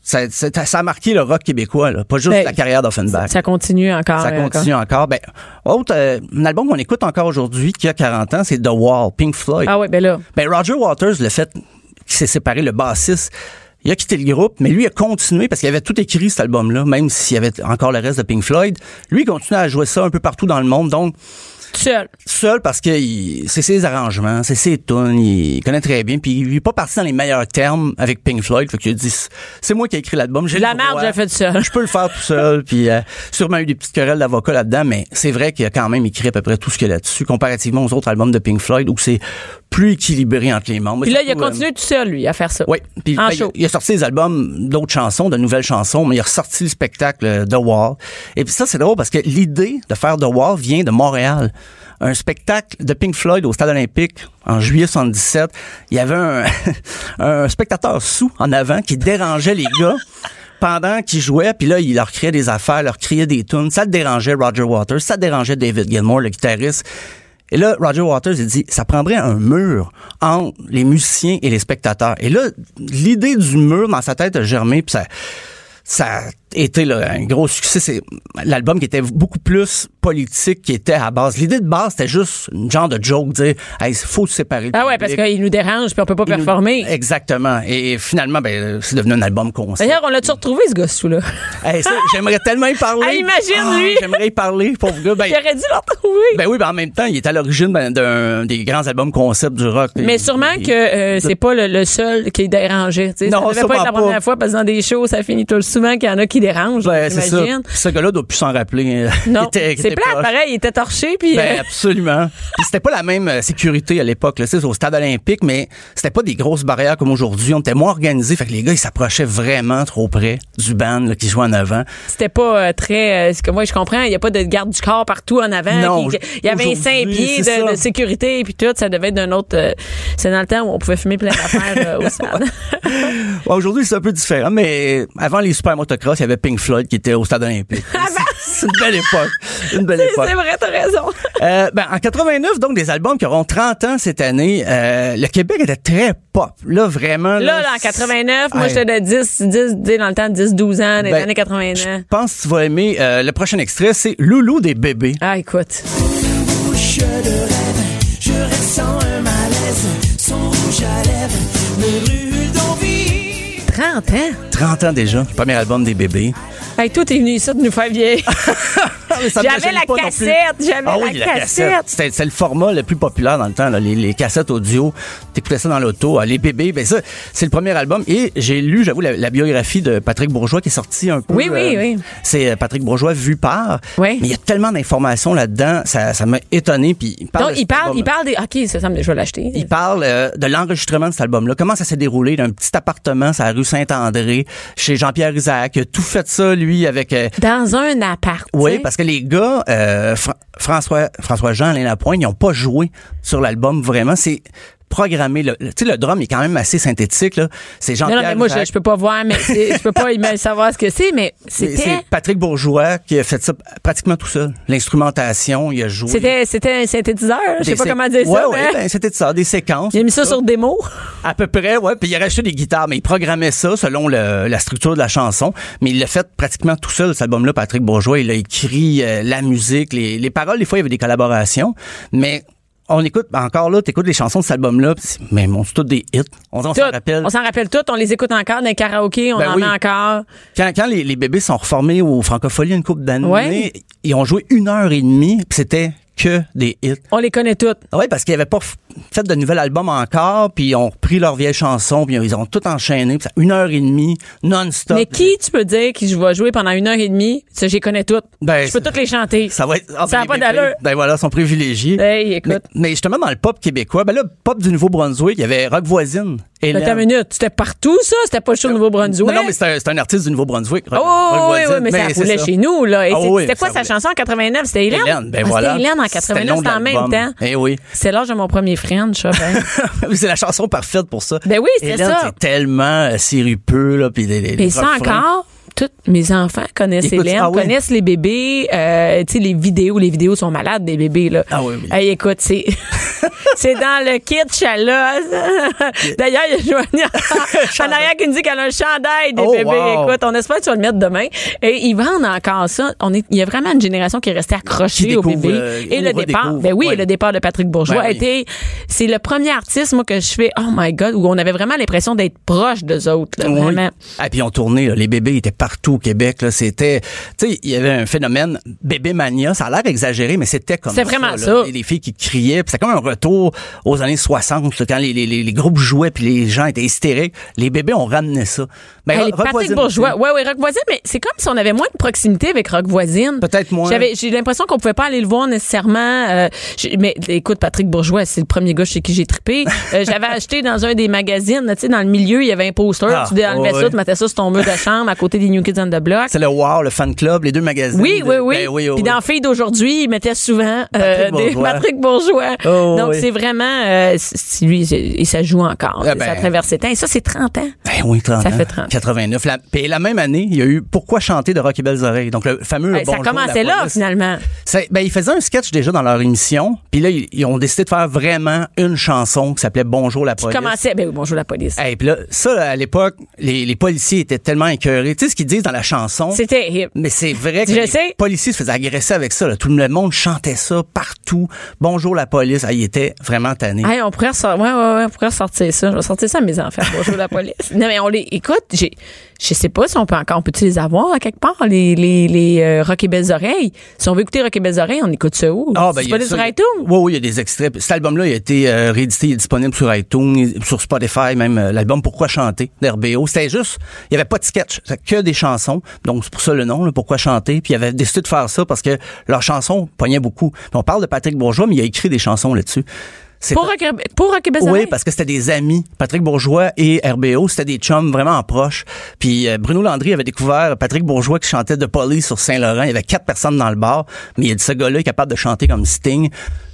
ça, ça, ça a marqué le rock québécois, là, pas juste Ben, la carrière d'Offenbach. Ça continue encore. Ça encore. continue encore. Ben, autre, euh, un album qu'on écoute encore aujourd'hui, qui a 40 ans, c'est The Wall, Pink Floyd. Ah ouais, ben là. Ben, Roger Waters, le fait qu'il s'est séparé, le bassiste, il a quitté le groupe, mais lui a continué parce qu'il avait tout écrit cet album-là, même s'il y avait encore le reste de Pink Floyd. Lui, il continue à jouer ça un peu partout dans le monde. Donc, seul. seul parce que c'est ses arrangements, c'est ses tunes, il connaît très bien. Puis il est pas parti dans les meilleurs termes avec Pink Floyd. Fait qu'il a dit, c'est moi qui ai écrit l'album. J'ai La merde, j'ai fait seul. Je peux le faire tout seul. Puis euh, sûrement eu des petites querelles d'avocats là-dedans, mais c'est vrai qu'il a quand même écrit à peu près tout ce qu'il y a là-dessus, comparativement aux autres albums de Pink Floyd où c'est plus équilibré entre les membres. Puis là, il a euh, continué tout seul, lui, à faire ça. oui, puis En ben, il, a, show. il a sorti des albums d'autres chansons, de nouvelles chansons, mais il a ressorti le spectacle euh, The Wall. Et puis ça, c'est drôle parce que l'idée de faire The Wall vient de Montréal. Un spectacle de Pink Floyd au Stade olympique en juillet 77. Il y avait un, un spectateur sous en avant qui dérangeait les gars pendant qu'ils jouaient, puis là, il leur criait des affaires, leur criait des tunes. Ça dérangeait Roger Waters, ça dérangeait David Gilmour, le guitariste. Et là, Roger Waters, il dit, ça prendrait un mur entre les musiciens et les spectateurs. Et là, l'idée du mur dans sa tête a germé, puis ça, ça été là, un gros succès. C'est l'album qui était beaucoup plus politique, qui était à base. L'idée de base, c'était juste une genre de joke, dire, hey, faut se séparer. Ah ouais, parce qu'il nous dérange puis on peut pas Il nous- performer. Exactement. Et finalement, ben, c'est devenu un album concept. D'ailleurs, on l'a-tu retrouvé, ce gosse-là? Hey, j'aimerais tellement y parler. Ah, imagine, Ah, lui. J'aimerais y parler, pauvre gars. Ben, Il aurait dû le retrouver. ben oui, ben en même temps, il est à l'origine d'un des grands albums concept du rock. Mais sûrement que euh, c'est pas le, le seul qui est dérangé. Non, ça devait pas être la première pas. fois parce que dans des shows, ça finit tout souvent qu'il y en a qui dérange, Ben, c'est ça. Puis Ce gars-là doit plus s'en rappeler. euh, Non, c'est était plat, proche. pareil, il était torché, puis... Ben euh, absolument. Puis c'était pas la même euh, sécurité à l'époque, c'est au stade olympique, mais c'était pas des grosses barrières comme aujourd'hui. On était moins organisés, fait que les gars ils s'approchaient vraiment trop près du band là, qui jouait en avant. C'était pas euh, très. euh, ce que moi, je comprends. Il n'y a pas de garde du corps partout en avant. Non, Il y avait cinq pieds de, de sécurité puis tout. Ça devait être d'un autre. euh, c'est dans le temps où on pouvait fumer plein d'affaires au stade. Ouais, aujourd'hui c'est un peu différent, mais avant les super motocross, il y avait Pink Floyd qui était au stade olympique. c'est une belle époque, une belle époque. c'est vrai, t'as raison. Euh, ben, en 89, donc des albums qui auront 30 ans cette année, euh, le Québec était très pop. Là, vraiment. Là, là, en 89, moi, j'étais de 10, 10, tu sais, dans le temps, 10, 12 ans, des Ben, années 80. Je pense que tu vas aimer euh, le prochain extrait, c'est Loulou des bébés. Ah, écoute. 30 ans? 30 ans déjà, premier album des bébés. Hey, toi, t'es venu ici de nous faire vieillir. J'avais la cassette, j'avais Ah la oui, cassette. C'était c'était le format le plus populaire dans le temps, là, les, les cassettes audio. T'écoutais ça dans l'auto, ah, les bébés. Ben ça, c'est le premier album. Et j'ai lu, j'avoue, la, la biographie de Patrick Bourgeois qui est sortie un peu. Oui, oui, euh, oui. C'est euh, Patrick Bourgeois vu par. Oui. Mais il y a tellement d'informations là-dedans, ça, ça m'a étonné. Puis il parle. Donc, de il parle, album-là. il parle des. OK, ça, ça me- je vais l'acheter. Il parle euh, de l'enregistrement de cet album-là. Comment ça s'est déroulé? D'un petit appartement, sur la rue Saint-André, chez Jean-Pierre Isaac. Il a tout fait ça, lui, avec... euh, Dans un appart. oui, parce que les gars, euh, Fra- François, François-Jean, Alain Lapointe, ils n'ont pas joué sur l'album vraiment. C'est programmé. Le, tu sais, le drum est quand même assez synthétique. là. C'est Non, Jean-Pierre non, mais moi, je, peux pas voir, mais je peux pas savoir ce que c'est, mais c'était. C'est Patrick Bourgeois qui a fait ça pratiquement tout seul. L'instrumentation, il a joué. C'était, c'était un synthétiseur. Je sais des pas sé- comment dire ouais, ça. Ouais, mais ben, c'était ça, des séquences. Il a mis ça sur démo. À peu près, ouais. Puis il a racheté des guitares, mais il programmait ça selon le- la structure de la chanson. Mais il l'a fait pratiquement tout seul, cet album-là, Patrick Bourgeois. Il a écrit euh, la musique, les, les paroles. Des fois, il y avait des collaborations. Mais on écoute, encore là, t'écoutes les chansons de cet album-là, mais bon, c'est tous des hits. On, on s'en Toutes. rappelle. On s'en rappelle toutes. On les écoute encore dans les karaokés. On Ben en oui. met encore. Quand, quand les, les bébés sont reformés au Francophonie une couple d'années, Ouais. ils ont joué une heure et demie, puis c'était que des hits. On les connaît toutes. Oui, parce qu'ils n'avaient pas fait de nouvel album encore, puis ils ont repris leurs vieilles chansons, puis ils ont tout enchaîné, puis ça, une heure et demie, non-stop. Mais qui, tu peux dire, qui je vais jouer pendant une heure et demie? Ça, je les connais toutes. Ben, je peux toutes les chanter. Ça va être. ah, Ça a ben, pas ben, d'allure. Ben voilà, ils sont privilégiés. Hey, écoute. Mais, mais justement, dans le pop québécois, ben là, pop du Nouveau-Brunswick, il y avait Rock Voisine. Hélène. Attends une minute. C'était partout, ça? C'était pas le show de Nouveau-Brunswick? Non, non, mais c'est un, artiste du Nouveau-Brunswick. Oh, oui, oui, Voisine. mais ça roulait ça. chez nous, là. Et Ah oui, c'était quoi sa chanson en 89? C'était Hélène? Hélène, ben Ah, voilà. C'était Hélène en C'était le 89, nom c'était en même temps. Eh oui. C'est l'âge de mon premier French. Ben. c'est la chanson parfaite pour ça. Ben oui, c'est Hélène, ça. c'est tellement euh, sirupeux, là, puis les, Mais ça encore, tous mes enfants connaissent Écoute, Hélène, ah connaissent les bébés, euh, tu sais, les vidéos, les vidéos sont malades des bébés, là. Ah oui, oui. Hey, écoute, c'est, c'est dans le kitsch, là. D'ailleurs, il y a Joanie en arrière qui nous dit qu'elle a un chandail des Oh, bébés. wow. Écoute, on espère que tu vas le mettre demain. Et ils vendent encore ça. On est, il y a vraiment une génération qui est restée accrochée Qui au découvre, bébé. euh, et le départ, ben oui, Ouais. et le départ de Patrick Bourgeois Ben a été, c'est le premier artiste, moi, que je fais, oh my God, où on avait vraiment l'impression d'être proche d'eux autres, là, Oui. vraiment. Ah, puis ont tourné, là, les bébés étaient partout au Québec. Là, c'était, tu sais, il y avait un phénomène bébé mania. Ça a l'air exagéré, mais c'était comme C'était vraiment là. ça. Les, les filles qui criaient, puis c'était comme un retour aux années 60, là, quand les, les, les, les groupes jouaient puis les gens étaient hystériques. Les bébés ont ramené ça. Ben, Hey, Rock Patrick Bourgeois. Ouais, ouais, Rock Voisine, mais c'est comme si on avait moins de proximité avec Rock Voisine. Peut-être moins. J'avais, j'ai l'impression qu'on pouvait pas aller le voir nécessairement. euh, mais écoute, Patrick Bourgeois, c'est le premier gars chez qui j'ai trippé. Euh, j'avais acheté dans un des magazines, tu sais, dans le milieu, il y avait un poster. Ah, tu enlevais ouais, ça, tu mettais ça sur ton mur de chambre à côté des New Kids on the Block. C'est le Wow, le fan club, les deux magazines. Oui, de- oui, oui. Ben oui, oui, Puis dans Filles d'aujourd'hui, il mettait souvent euh, Patrick des Bourgeois. Patrick Bourgeois. Oh, Donc oui. c'est vraiment, euh, lui, et ça joue encore. Ah, ben. ça traverse les temps. Et ça, c'est 30 ans. Ben oui, 30 Ça ans. fait 30. 89. La, puis la même année, il y a eu Pourquoi chanter de Rock et Belles Oreilles. Donc le fameux Hey, ça commençait là, police. finalement. Ben, ils faisaient un sketch déjà dans leur émission. Puis là, ils, ils ont décidé de faire vraiment une chanson qui s'appelait Bonjour la police. Commençait, ben oui, bonjour la police. Et puis là, ça, à l'époque, les, les policiers étaient tellement écœurés. Tu sais ce qu'ils disent dans la chanson? C'était hip. Mais c'est vrai que Je les sais. policiers se faisaient agresser avec ça. là. Tout le monde chantait ça partout. Bonjour la police. Ah, ils étaient vraiment tannés. Hey, on pourrait ressortir, ouais, ouais, ouais, on pourrait ressortir ça. Je vais sortir ça à mes enfants. Bonjour la police. Non, mais on les, écoute, j'ai, je sais pas si on peut encore, on peut les avoir à quelque part, les, les, les, euh, Rock et Belles Oreilles? Si on veut écouter Rock et Belles Oreilles, on écoute ça où? Ah, ben, c'est il y a pas sur il iTunes? Oui, oui, il y a des extraits. Cet album-là, il a été euh, réédité, il est disponible sur iTunes, sur Spotify, même euh, l'album Pourquoi chanter d'RBO. C'était juste, il y avait pas de sketch, c'était que des chansons. Donc, c'est pour ça le nom, là, Pourquoi chanter. Puis, il avait décidé de faire ça parce que leurs chansons pognaient beaucoup. Puis, on parle de Patrick Bourgeois, mais il a écrit des chansons là-dessus. Pour Rock, pour oui, parce que c'était des amis. Patrick Bourgeois et RBO, c'était des chums vraiment proches. Puis euh, Bruno Landry avait découvert Patrick Bourgeois qui chantait de Police sur Saint-Laurent. Il y avait quatre personnes dans le bar, mais il a dit ce gars-là est capable de chanter comme Sting.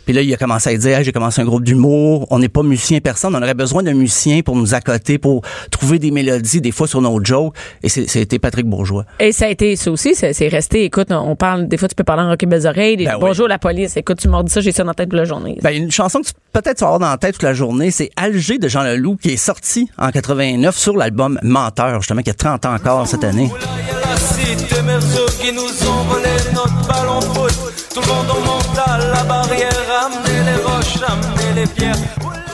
Puis là, il a commencé à dire, Hey, j'ai commencé un groupe d'humour. On n'est pas musicien personne. On aurait besoin d'un musicien pour nous accoter, pour trouver des mélodies, des fois sur nos jokes. Et c'est- c'était Patrick Bourgeois. Et ça a été ça aussi, c'est resté. Écoute, on parle, des fois, tu peux parler en rock et belles oreilles. Ben oui. bonjour la police. Écoute, tu m'as dit ça, j'ai ça dans la tête toute la journée. Ben, une chanson que tu peut-être tu vas avoir dans la tête toute la journée, c'est Alger de Jean Leloup qui est sorti en 89 sur l'album Menteur, justement, qui a 30 ans encore cette année. Il y a la cité Merzo qui nous ont volé notre ballon foot. Tout le monde en monte à la barrière, amenez les roches, amenez les pierres.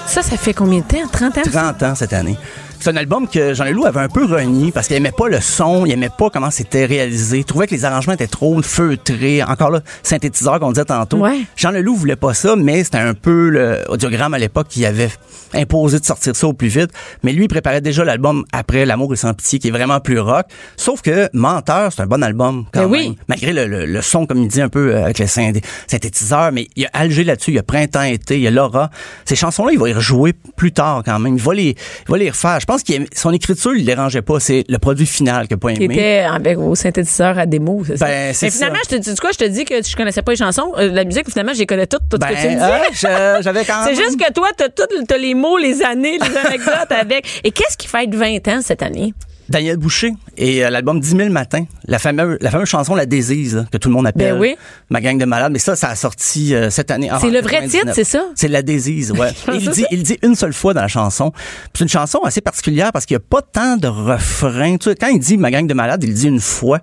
Ça, ça fait combien de temps? 30 ans? 30 ans cette année. C'est un album que Jean Leloup avait un peu renié parce qu'il aimait pas le son, il aimait pas comment c'était réalisé. Il trouvait que les arrangements étaient trop feutrés. Encore là, synthétiseur qu'on disait tantôt. Ouais. Jean Leloup voulait pas ça, mais c'était un peu le audiogramme à l'époque qui avait imposé de sortir ça au plus vite. Mais lui, il préparait déjà l'album après L'amour et sans pitié, qui est vraiment plus rock. Sauf que Menteur, c'est un bon album quand Ben même. oui. Malgré le, le- le son, comme il dit, un peu euh, avec les synthé- synthétiseurs. Mais il y a Alger là-dessus, il y a Printemps-été, il y a Laura. Ces chansons-là, il va y rejouer plus tard quand même. Il va les, il va les refaire. Je pense que son écriture, il ne dérangeait pas. C'est le produit final n'a pas Qui aimé. était avec au synthétiseur à démo, c'est ça? Ben, c'est Mais finalement, ça. je te dis quoi? Je te dis que je connaissais pas les chansons, euh, la musique, finalement, je les connais toutes, tout ce que tu me Ben, dis. euh, je- j'avais quand C'est même... juste que toi, t'as tout, t'as les mots, les années, les anecdotes avec. Et qu'est-ce qui fête 20 ans cette année? Daniel Boucher et euh, l'album 10 000 matins, la fameuse, la fameuse chanson La Désise là, que tout le monde appelle. Ben oui. Ma gang de malades. Mais ça, ça a sorti euh, cette année. C'est le vrai 99. titre, c'est ça? C'est La Désise, ouais. Il, dit, il dit une seule fois dans la chanson. C'est une chanson assez particulière parce qu'il n'y a pas tant de refrains. Tu sais, quand il dit Ma gang de malades, il dit une fois.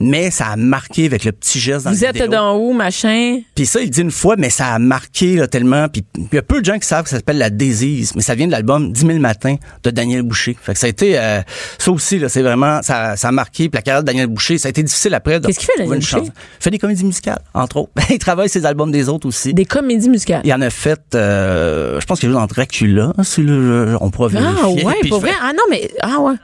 Mais ça a marqué avec le petit geste dans Vous la êtes vidéo. dans où, machin? Puis ça, il dit une fois, mais ça a marqué là, tellement. Puis il y a peu de gens qui savent que ça s'appelle La Désise, mais ça vient de l'album 10 000 matins de Daniel Boucher. Fait que ça a été... euh, ça aussi, là, c'est vraiment... Ça, ça a marqué. Puis la carrière de Daniel Boucher, ça a été difficile après de Qu'est-ce qu'il fait, Daniel Boucher? chance. Il fait des comédies musicales, entre autres. il travaille ses albums des autres aussi. Des comédies musicales. Il en a fait... euh, je pense qu'il a joué dans Dracula, si le, on pourra vérifier. Ah ouais, pour vrai? Ah non, mais ah ouais.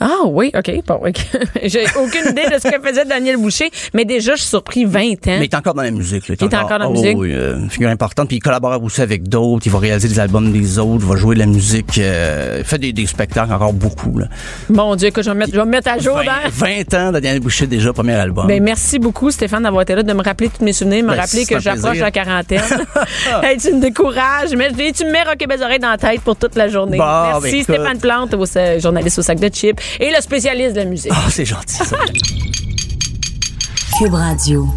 Ah oui, OK. Bon, ok. J'ai aucune idée de ce que faisait Daniel Boucher, mais déjà, je suis surpris 20 ans. Mais il est encore dans la musique. Là. Il est encore dans la oh, musique? Oui, euh, une figure importante. Puis il collabore aussi avec d'autres. Il va réaliser des albums des autres. Il va jouer de la musique. euh, il fait des, des spectacles encore beaucoup. Là. Mon Dieu, que je vais me mettre, je vais me mettre à jour. 20, dans- 20 ans de Daniel Boucher déjà, premier album. Ben, merci beaucoup, Stéphane, d'avoir été là, de me rappeler tous mes souvenirs, me Ben, rappeler que j'approche la quarantaine. hey, tu me décourages, mais tu me mets Rock et Belles oreilles dans la tête pour toute la journée. Bon, merci, ben. Stéphane Plante, au- euh, journaliste au sac de chips, et le spécialiste de la musique. Ah, c'est gentil, ça. Cube Radio.